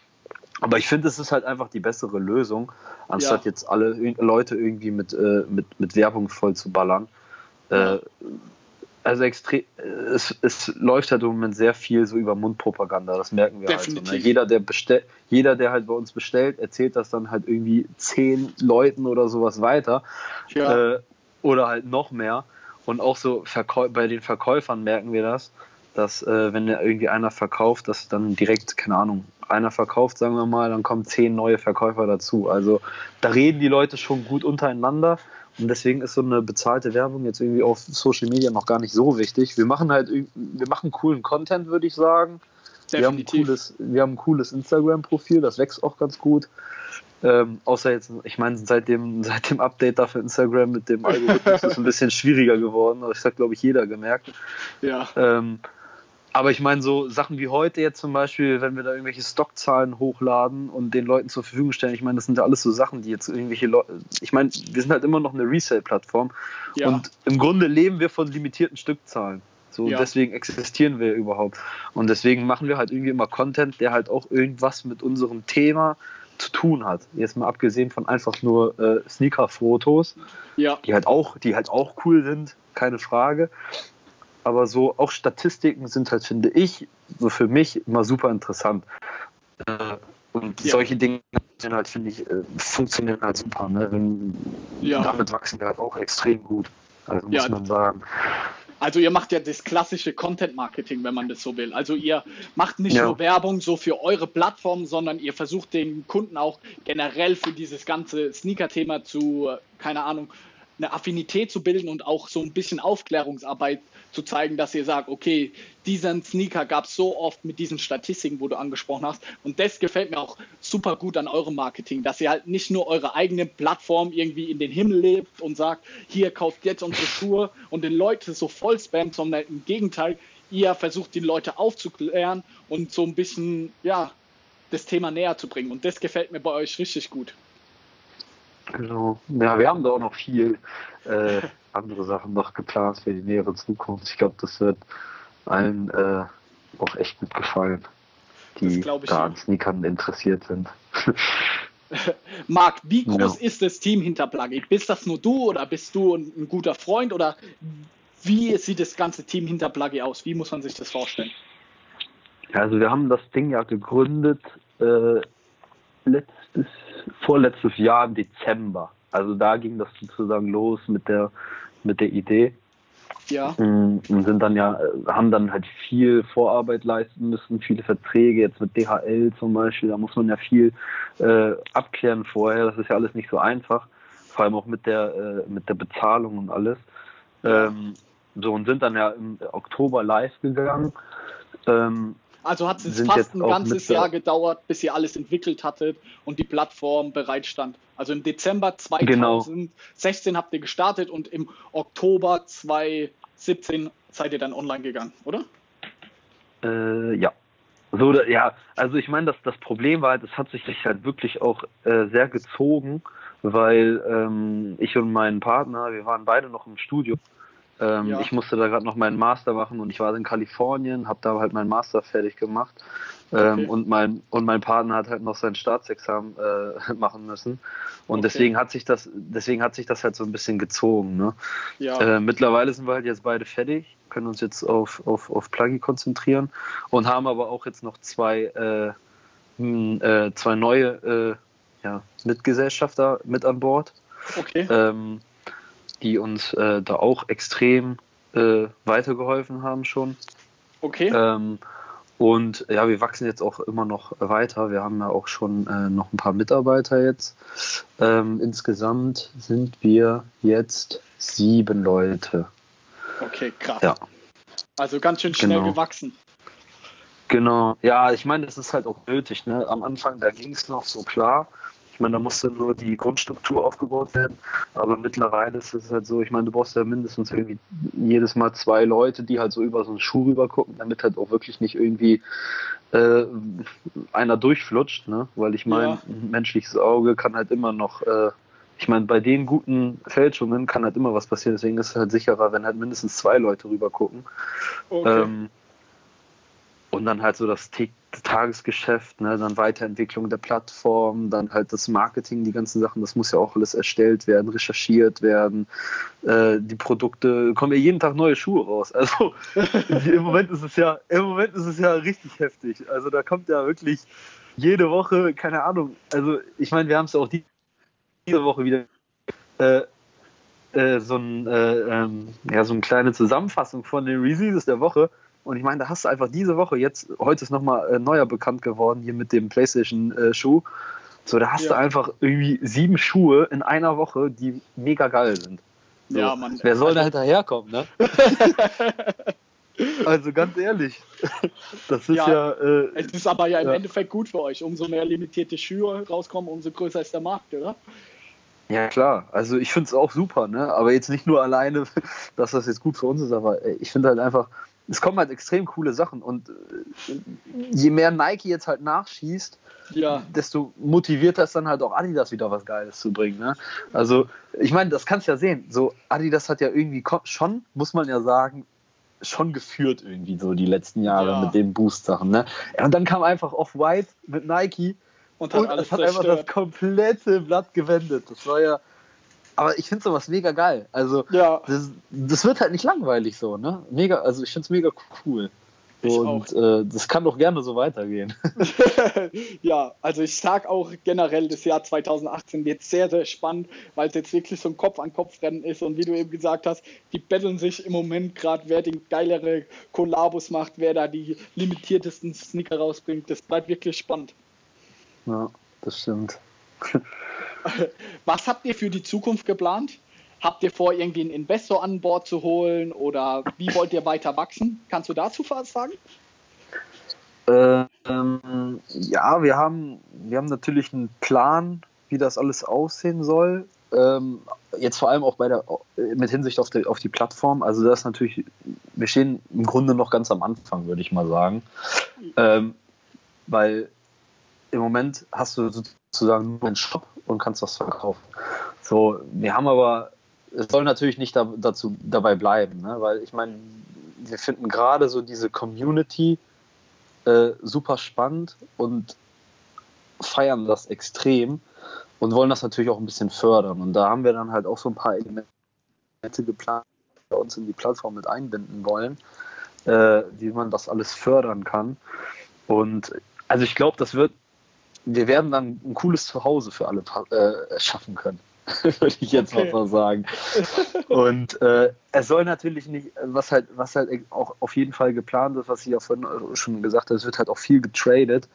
Aber ich finde, es ist halt einfach die bessere Lösung, anstatt Ja. jetzt alle Leute irgendwie mit, äh, mit, mit Werbung voll zu ballern. Äh, also extrem, es, es läuft halt im Moment sehr viel so über Mundpropaganda, das merken wir halt. So, ne? Definitiv. Jeder, der jeder, der halt bei uns bestellt, erzählt das dann halt irgendwie zehn Leuten oder sowas weiter Ja, äh, oder halt noch mehr. Und auch so Verkäu bei den Verkäufern merken wir das, dass äh, wenn irgendwie einer verkauft, dass dann direkt, keine Ahnung, einer verkauft, sagen wir mal, dann kommen zehn neue Verkäufer dazu. Also da reden die Leute schon gut untereinander. Und deswegen ist so eine bezahlte Werbung jetzt irgendwie auf Social Media noch gar nicht so wichtig. Wir machen halt, wir machen coolen Content, würde ich sagen. Wir haben, ein cooles, wir haben ein cooles Instagram-Profil, das wächst auch ganz gut. Ähm, außer jetzt, ich meine, seit dem, seit dem Update da für Instagram mit dem Algorithmus [LAUGHS] ist es ein bisschen schwieriger geworden. Das hat, glaube ich, jeder gemerkt. Ja, Ähm, aber ich meine, so Sachen wie heute jetzt zum Beispiel, wenn wir da irgendwelche Stockzahlen hochladen und den Leuten zur Verfügung stellen, ich meine, das sind ja alles so Sachen, die jetzt irgendwelche Leute, ich meine, wir sind halt immer noch eine Resale-Plattform ja, und im Grunde leben wir von limitierten Stückzahlen. So, Ja. deswegen existieren wir überhaupt. Und deswegen machen wir halt irgendwie immer Content, der halt auch irgendwas mit unserem Thema zu tun hat. Jetzt mal abgesehen von einfach nur äh, Sneaker-Fotos, ja, die halt auch, die halt auch cool sind, keine Frage. Aber so auch Statistiken sind halt, finde ich, so für mich immer super interessant. Äh, Und Ja. solche Dinge sind halt, finde ich, äh, funktionieren halt super. Ne? Wenn, Ja. Damit wachsen wir halt auch extrem gut. Also muss Ja. man sagen. Also ihr macht ja das klassische Content-Marketing, wenn man das so will. Also ihr macht nicht Ja. nur Werbung so für eure Plattform, sondern ihr versucht den Kunden auch generell für dieses ganze Sneaker-Thema zu, äh, keine Ahnung, eine Affinität zu bilden und auch so ein bisschen Aufklärungsarbeit zu zeigen, dass ihr sagt, okay, diesen Sneaker gab es so oft mit diesen Statistiken, wo du angesprochen hast. Und das gefällt mir auch super gut an eurem Marketing, dass ihr halt nicht nur eure eigene Plattform irgendwie in den Himmel lebt und sagt, hier kauft jetzt unsere Schuhe und den Leute so voll spammt, sondern im Gegenteil, ihr versucht die Leute aufzuklären und so ein bisschen, ja, das Thema näher zu bringen. Und das gefällt mir bei euch richtig gut. Genau. Ja, wir haben da auch noch viel äh, [LAUGHS] andere Sachen noch geplant für die nähere Zukunft. Ich glaube, das wird allen äh, auch echt gut gefallen, die da an Sneakern interessiert sind. [LAUGHS] Marc, wie groß Ja. ist das Team hinter Pluggy? Bist das nur du oder bist du ein, ein guter Freund oder wie sieht das ganze Team hinter Pluggy aus? Wie muss man sich das vorstellen? Also wir haben das Ding ja gegründet äh, letztes, vorletztes Jahr im Dezember. Also da ging das sozusagen los mit der mit der Idee. Ja. Mm, und sind dann ja, haben dann halt viel Vorarbeit leisten müssen, viele Verträge, jetzt mit DHL zum Beispiel, da muss man ja viel äh, abklären vorher, das ist ja alles nicht so einfach, vor allem auch mit der, äh, mit der Bezahlung und alles. Ähm, so und sind dann ja im Oktober live gegangen. Ähm, also hat es fast ein ganzes Jahr gedauert, bis ihr alles entwickelt hattet und die Plattform bereitstand. Also im Dezember 2016 genau. habt ihr gestartet und im Oktober 2017 seid ihr dann online gegangen, oder? Äh, ja. So, ja, also ich meine, das, das Problem war, das hat sich halt wirklich auch äh, sehr gezogen, weil ähm, ich und mein Partner, wir waren beide noch im Studio ähm, ja. Ich musste da gerade noch meinen Master machen und ich war in Kalifornien, habe da halt meinen Master fertig gemacht. Ähm, okay. und, mein, und mein Partner hat halt noch sein Staatsexamen äh, [LAUGHS] machen müssen. Und okay. deswegen hat sich das, deswegen hat sich das halt so ein bisschen gezogen. Ne? Ja. Äh, mittlerweile sind wir halt jetzt beide fertig, können uns jetzt auf, auf, auf Pluggy konzentrieren und haben aber auch jetzt noch zwei, äh, mh, hm, äh, zwei neue äh, ja, Mitgesellschafter mit an Bord. Okay. Ähm, die uns äh, da auch extrem äh, weitergeholfen haben schon. Okay. Ähm, und ja, wir wachsen jetzt auch immer noch weiter. Wir haben ja auch schon äh, noch ein paar Mitarbeiter jetzt. Ähm, insgesamt sind wir jetzt sieben Leute. Okay, krass. Ja. Also ganz schön schnell genau. gewachsen. Genau, ja, ich meine, das ist halt auch nötig. Ne? Am Anfang, da ging es noch so klar. Ich meine, da musste nur die Grundstruktur aufgebaut werden. Aber mittlerweile ist es halt so, ich meine, du brauchst ja mindestens irgendwie jedes Mal zwei Leute, die halt so über so einen Schuh rüber gucken, damit halt auch wirklich nicht irgendwie äh, einer durchflutscht, ne? Weil ich meine, ja. ein menschliches Auge kann halt immer noch äh, ich meine, bei den guten Fälschungen kann halt immer was passieren, deswegen ist es halt sicherer, wenn halt mindestens zwei Leute rüber gucken. Okay. Ähm, und dann halt so das Tagesgeschäft, ne, dann Weiterentwicklung der Plattform, dann halt das Marketing, die ganzen Sachen, das muss ja auch alles erstellt werden, recherchiert werden. Äh, die Produkte kommen ja jeden Tag neue Schuhe raus. Also [LAUGHS] im Moment ist es ja, im Moment ist es ja richtig heftig. Also da kommt ja wirklich jede Woche, keine Ahnung. Also ich meine, wir haben es auch die, diese Woche wieder äh, äh, so, ein, äh, ähm, ja, so eine kleine Zusammenfassung von den Releases der Woche und ich meine, da hast du einfach diese Woche, jetzt, heute ist nochmal äh, neuer bekannt geworden, hier mit dem PlayStation-Schuh. Äh, so, da hast ja. du einfach irgendwie sieben Schuhe in einer Woche, die mega geil sind. So, ja, Mann. Wer soll da hinterherkommen, ne? [LAUGHS] also ganz ehrlich, das ist ja. ja äh, es ist aber ja im ja. Endeffekt gut für euch. Umso mehr limitierte Schuhe rauskommen, umso größer ist der Markt, oder? Ja, klar. Also ich finde es auch super, ne? Aber jetzt nicht nur alleine, [LAUGHS] dass das jetzt gut für uns ist, aber ich finde halt einfach, es kommen halt extrem coole Sachen und äh, je mehr Nike jetzt halt nachschießt, ja. desto motivierter ist dann halt auch Adidas wieder was Geiles zu bringen. Ne? Also ich meine, das kannst du ja sehen. So Adidas hat ja irgendwie schon, muss man ja sagen, schon geführt irgendwie so die letzten Jahre ja. mit den Boost-Sachen. Ne? Und dann kam einfach Off-White mit Nike und, und es hat einfach das komplette Blatt gewendet. Das war ja aber ich finde sowas mega geil. Also, ja. das, das, wird halt nicht langweilig so, ne? Mega, also ich finde es mega cool. Und äh, das kann doch gerne so weitergehen. [LAUGHS] [LAUGHS] ja, also ich sag auch generell, das Jahr 2018 wird sehr, sehr spannend, weil es jetzt wirklich so ein Kopf-an-Kopf-Rennen ist. Und wie du eben gesagt hast, die betteln sich im Moment gerade, wer den geilere Kollabos macht, wer da die limitiertesten Sneaker rausbringt. Das bleibt wirklich spannend. Ja, das stimmt. [LAUGHS] [LAUGHS] Was habt ihr für die Zukunft geplant? Habt ihr vor, irgendwie einen Investor an Bord zu holen oder wie wollt ihr weiter wachsen? Kannst du dazu was sagen? Ähm, ja, wir haben, wir haben natürlich einen Plan, wie das alles aussehen soll. Ähm, jetzt vor allem auch bei der, mit Hinsicht auf die, auf die Plattform. Also das natürlich, wir stehen im Grunde noch ganz am Anfang, würde ich mal sagen. Ähm, weil im Moment hast du sozusagen nur einen Shop und kannst was verkaufen. So, wir haben aber, es soll natürlich nicht da, dazu dabei bleiben, ne? weil ich meine, wir finden gerade so diese Community äh, super spannend und feiern das extrem und wollen das natürlich auch ein bisschen fördern. Und da haben wir dann halt auch so ein paar Elemente geplant, die wir uns in die Plattform mit einbinden wollen, äh, wie man das alles fördern kann. Und also ich glaube, das wird wir werden dann ein cooles Zuhause für alle äh, schaffen können. [LAUGHS] würde ich jetzt okay. mal sagen. Und äh, es soll natürlich nicht, was halt, was halt auch auf jeden Fall geplant ist, was ich auch vorhin schon gesagt habe, es wird halt auch viel getradet.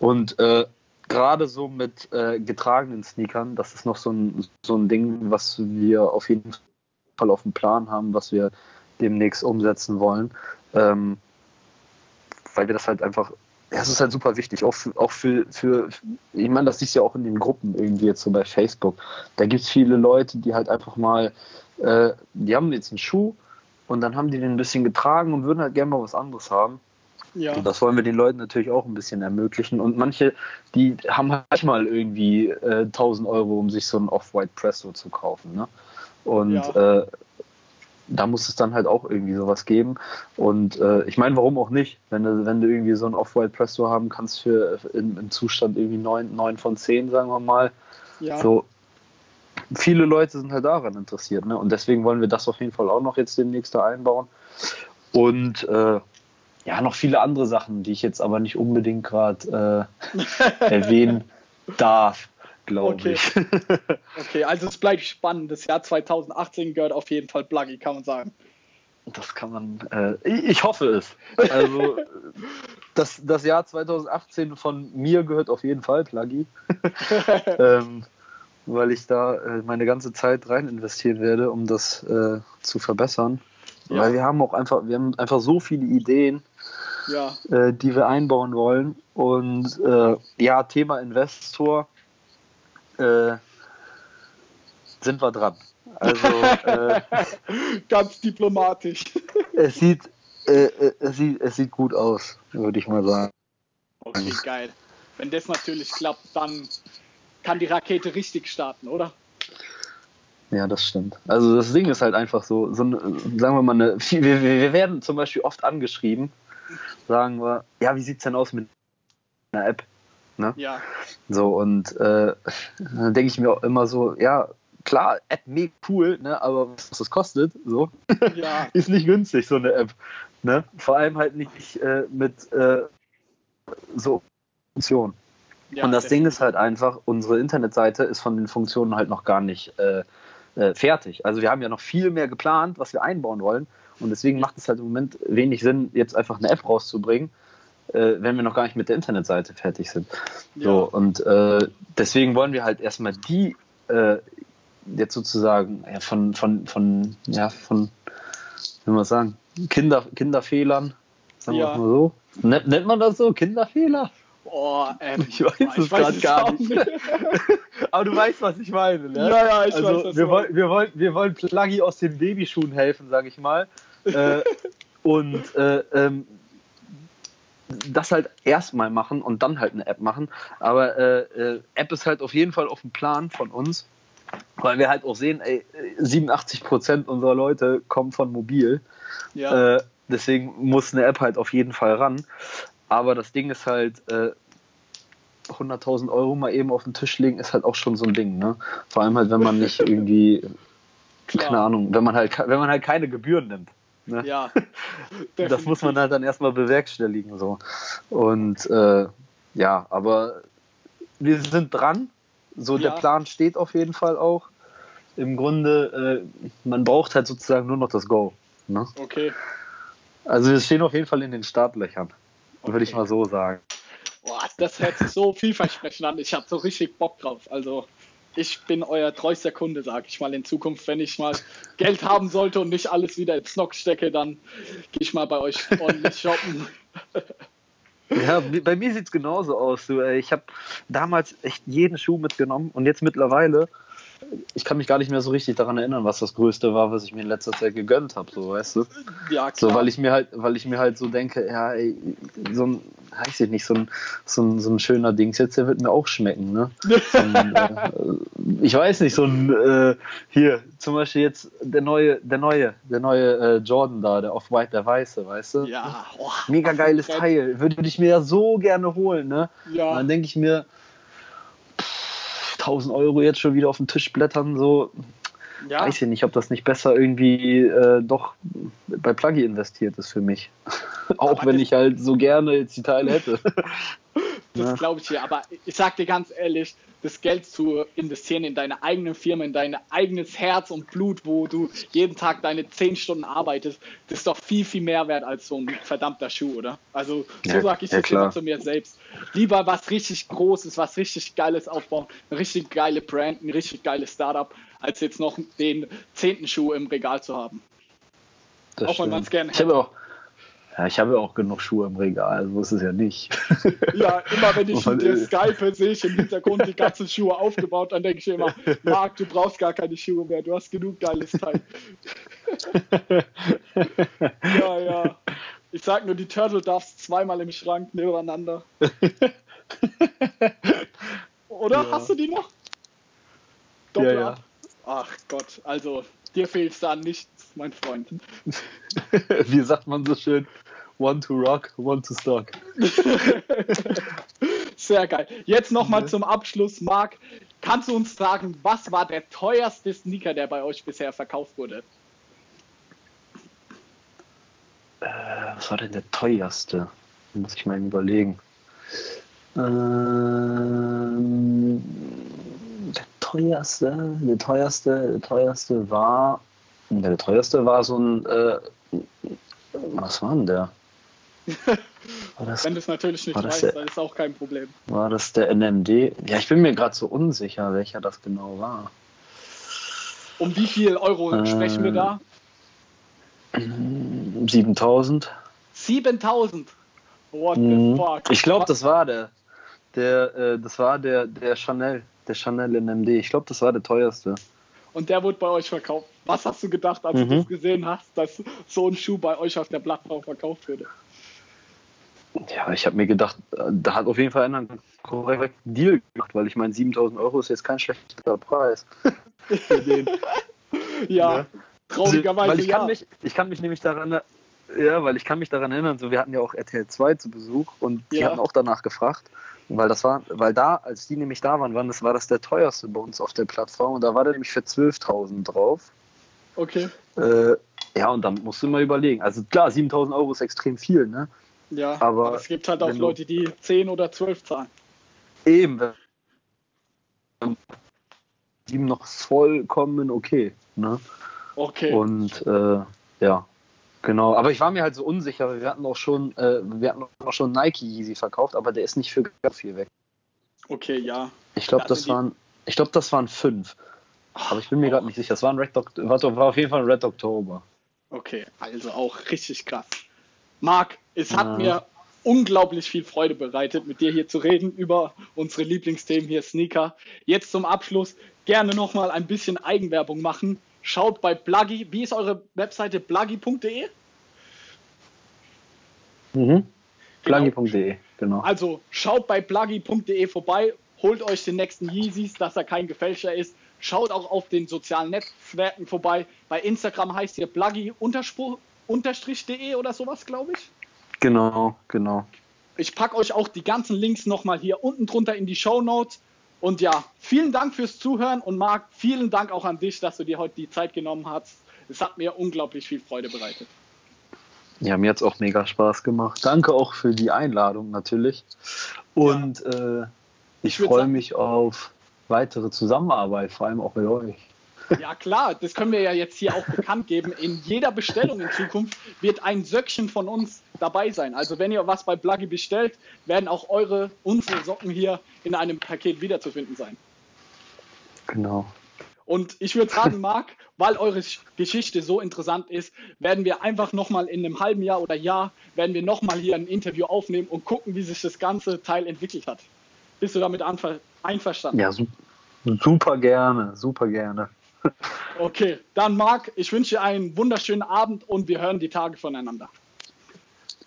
Und äh, gerade so mit äh, getragenen Sneakern, das ist noch so ein, so ein Ding, was wir auf jeden Fall auf dem Plan haben, was wir demnächst umsetzen wollen. Ähm, weil wir das halt einfach ja, es ist halt super wichtig, auch für, auch für, für ich meine, das ist ja auch in den Gruppen irgendwie jetzt so bei Facebook. Da gibt es viele Leute, die halt einfach mal, äh, die haben jetzt einen Schuh und dann haben die den ein bisschen getragen und würden halt gerne mal was anderes haben. Ja. Und das wollen wir den Leuten natürlich auch ein bisschen ermöglichen. Und manche, die haben halt mal irgendwie äh, 1000 Euro, um sich so ein Off-White Presto zu kaufen. Ne? Und ja. äh, da muss es dann halt auch irgendwie sowas geben. Und äh, ich meine, warum auch nicht? Wenn du, wenn du irgendwie so ein Off-White Presto haben kannst für in, im Zustand irgendwie 9, 9 von 10, sagen wir mal. Ja. So, viele Leute sind halt daran interessiert. Ne? Und deswegen wollen wir das auf jeden Fall auch noch jetzt demnächst da einbauen. Und äh, ja, noch viele andere Sachen, die ich jetzt aber nicht unbedingt gerade äh, [LAUGHS] erwähnen darf glaube okay. ich. [LAUGHS] okay, also es bleibt spannend. Das Jahr 2018 gehört auf jeden Fall Pluggy, kann man sagen. Das kann man, äh, ich hoffe es. Also [LAUGHS] das, das Jahr 2018 von mir gehört auf jeden Fall Pluggy. [LAUGHS] ähm, weil ich da äh, meine ganze Zeit rein investieren werde, um das äh, zu verbessern. Ja. Weil wir haben auch einfach, wir haben einfach so viele Ideen, ja. Äh, die wir einbauen wollen. Und äh, ja, Thema Investor äh, sind wir dran. Also [LAUGHS] äh, ganz diplomatisch. es sieht, äh, äh, es sieht, es sieht gut aus, würde ich mal sagen. Okay, geil. Wenn das natürlich klappt, dann kann die Rakete richtig starten, oder? Ja, das stimmt. Also das Ding ist halt einfach so, so eine, sagen wir mal, [LAUGHS] eine, wir, wir werden zum Beispiel oft angeschrieben, sagen wir, ja, wie sieht es denn aus mit einer App? Ne? Ja. So, und äh, dann denke ich mir auch immer so, ja, klar, App mega cool, ne, aber was das kostet, so, ja. [LAUGHS] ist nicht günstig, so eine App. Ne? Vor allem halt nicht äh, mit äh, so Funktionen. Ja, und das okay. Ding ist halt einfach, unsere Internetseite ist von den Funktionen halt noch gar nicht äh, äh, fertig. Also wir haben ja noch viel mehr geplant, was wir einbauen wollen. Und deswegen macht es halt im Moment wenig Sinn, jetzt einfach eine App rauszubringen, äh, wenn wir noch gar nicht mit der Internetseite fertig sind. Ja. So, und äh, deswegen wollen wir halt erstmal die äh, jetzt sozusagen ja, von, von, von, ja, von, wie man sagen, Kinder, Kinderfehlern, sagen ja. wir mal so. Nennt, nennt man das so? Kinderfehler? Oh, ähm, ich weiß es gerade gar nicht. [LAUGHS] Aber du weißt, was ich meine, ne? Ja, ja, ich also, weiß. Wir, wollen, wir, wollen, wir wollen Pluggy aus den Babyschuhen helfen, sag ich mal. [LAUGHS] äh, und äh, ähm, das halt erstmal machen und dann halt eine App machen. Aber äh, äh, App ist halt auf jeden Fall auf dem Plan von uns, weil wir halt auch sehen, ey, 87 Prozent unserer Leute kommen von mobil. Ja. Äh, deswegen muss eine App halt auf jeden Fall ran. Aber das Ding ist halt, äh, 100.000 Euro mal eben auf den Tisch legen, ist halt auch schon so ein Ding. Ne? Vor allem halt, wenn man nicht [LAUGHS] irgendwie, keine Ahnung, wenn man halt, wenn man halt keine Gebühren nimmt. Ne? Ja. [LAUGHS] das muss man halt dann erstmal bewerkstelligen. So. Und äh, ja, aber wir sind dran. So, ja. der Plan steht auf jeden Fall auch. Im Grunde, äh, man braucht halt sozusagen nur noch das Go. Ne? Okay. Also wir stehen auf jeden Fall in den Startlöchern, okay. würde ich mal so sagen. Boah, das hört sich so vielversprechend an. Ich habe so richtig Bock drauf. Also ich bin euer treuster Kunde, sag ich mal, in Zukunft, wenn ich mal Geld haben sollte und nicht alles wieder ins Snock stecke, dann gehe ich mal bei euch ordentlich shoppen. [LAUGHS] Ja, bei mir sieht es genauso aus. Ich habe damals echt jeden Schuh mitgenommen und jetzt mittlerweile ich kann mich gar nicht mehr so richtig daran erinnern, was das Größte war, was ich mir in letzter Zeit gegönnt habe, so weißt du? Ja, klar. So, weil ich mir halt, weil ich mir halt so denke, ja, ey, so ein, weiß ich nicht, so ein, so ein, so ein schöner Dings jetzt, der wird mir auch schmecken, ne? [LAUGHS] Und, äh, ich weiß nicht, so ein, äh, hier, zum Beispiel jetzt der neue, der neue, der neue äh, Jordan da, der Off-White, der Weiße, weißt du? Ja, oh, Mega geiles Teil, würde ich mir ja so gerne holen, ne? Ja. Und dann denke ich mir, 1000 Euro jetzt schon wieder auf den Tisch blättern, so. Ja. Weiß ich nicht, ob das nicht besser irgendwie äh, doch bei Pluggy investiert ist für mich. [LAUGHS] Auch wenn ich halt so gerne jetzt die Teile hätte. [LAUGHS] das glaube ich dir. Aber ich sag dir ganz ehrlich, das Geld zu investieren in deine eigene Firma, in dein eigenes Herz und Blut, wo du jeden Tag deine zehn Stunden arbeitest, das ist doch viel, viel mehr wert als so ein verdammter Schuh, oder? Also so ja, sage ich ja, das immer zu mir selbst. Lieber was richtig Großes, was richtig Geiles aufbauen, eine richtig geile Brand, ein richtig geiles Startup, als jetzt noch den zehnten Schuh im Regal zu haben. Das auch wenn man es gerne hätte. Ich habe auch, ja, ich habe auch genug Schuhe im Regal, so ist es ja nicht. [LAUGHS] Ja, immer wenn ich [LAUGHS] mit dir Skype sehe ich im Hintergrund die ganzen Schuhe aufgebaut, dann denke ich immer, [LAUGHS] Marc, du brauchst gar keine Schuhe mehr, du hast genug geiles Teil. ja, ja. Ich sag nur, die Turtle darfst zweimal im Schrank nebeneinander. Oder ja. hast du die noch? Doppler? Ja, ja. Ach Gott, also dir fehlt es da nichts, mein Freund. Wie sagt man so schön? One to rock, one to stock. [LAUGHS] Sehr geil. Jetzt nochmal zum Abschluss, Marc. Kannst du uns sagen, was war der teuerste Sneaker, der bei euch bisher verkauft wurde? Äh, was war denn der teuerste? Muss ich mal überlegen. Ähm, der teuerste, der teuerste, der teuerste war, der teuerste war so ein, äh, was war denn der? Das, Wenn du es natürlich nicht weißt, der, dann ist auch kein Problem. War das der NMD? Ja, ich bin mir gerade so unsicher, welcher das genau war. Um wie viel Euro ähm, sprechen wir da? 7000. 7000? What mhm. the fuck? Ich glaube, das war der. Der, äh, das war der, der Chanel, der Chanel NMD. Ich glaube, das war der teuerste. Und der wurde bei euch verkauft. Was hast du gedacht, als mhm. du das gesehen hast, dass so ein Schuh bei euch auf der Plattform verkauft würde? Ja, ich habe mir gedacht, da hat auf jeden Fall einer einen korrekten Deal gemacht, weil ich meine, 7000 Euro ist jetzt kein schlechter Preis. [LAUGHS] ja, ja, traurigerweise. Weil ich, ja. kann mich, ich kann mich nämlich daran, ja, weil ich kann mich daran erinnern, so wir hatten ja auch RTL 2 zu Besuch und die ja. hatten auch danach gefragt. Weil das war, weil da, als die nämlich da waren, waren das war das der teuerste bei uns auf der Plattform und da war der nämlich für 12.000 drauf. Okay. Äh, ja, und dann musst du mal überlegen. Also klar, 7.000 Euro ist extrem viel, ne? Ja, aber, aber es gibt halt auch Leute, die 10 oder 12 zahlen. Eben. Die noch vollkommen okay, ne? Okay. Und äh, ja, Genau, aber ich war mir halt so unsicher. Wir hatten auch schon, äh, wir hatten auch schon Nike Yeezy verkauft, aber der ist nicht für ganz viel weg. Okay, ja. Ich glaube, das waren, ich glaube, das waren fünf. Aber ich bin mir oh. gerade nicht sicher. Das war ein Red October, war auf jeden Fall ein Red Oktober. Okay, also auch richtig krass. Marc, es hat ja. mir unglaublich viel Freude bereitet, mit dir hier zu reden über unsere Lieblingsthemen hier Sneaker. Jetzt zum Abschluss gerne nochmal ein bisschen Eigenwerbung machen. Schaut bei Pluggy. Wie ist eure Webseite? Pluggy.de? Mhm. Pluggy.de, genau. Also schaut bei pluggy.de vorbei, holt euch den nächsten Yeezys, dass er kein Gefälscher ist. Schaut auch auf den sozialen Netzwerken vorbei. Bei Instagram heißt ihr pluggy-de oder sowas, glaube ich. Genau, genau. Ich packe euch auch die ganzen Links nochmal hier unten drunter in die Show Notes. Und ja, vielen Dank fürs Zuhören und Marc, vielen Dank auch an dich, dass du dir heute die Zeit genommen hast. Es hat mir unglaublich viel Freude bereitet. Ja, mir hat es auch mega Spaß gemacht. Danke auch für die Einladung natürlich. Und ja. äh, ich, ich freue mich auf weitere Zusammenarbeit, vor allem auch mit euch. Ja klar, das können wir ja jetzt hier auch bekannt geben. In jeder Bestellung in Zukunft wird ein Söckchen von uns dabei sein. Also wenn ihr was bei Pluggy bestellt, werden auch eure, unsere Socken hier in einem Paket wiederzufinden sein. Genau. Und ich würde sagen, Marc, weil eure Geschichte so interessant ist, werden wir einfach nochmal in einem halben Jahr oder Jahr, werden wir nochmal hier ein Interview aufnehmen und gucken, wie sich das ganze Teil entwickelt hat. Bist du damit einverstanden? Ja, super gerne, super gerne. Okay, dann Marc, ich wünsche dir einen wunderschönen Abend und wir hören die Tage voneinander.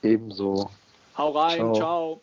Ebenso. Hau rein, ciao. ciao.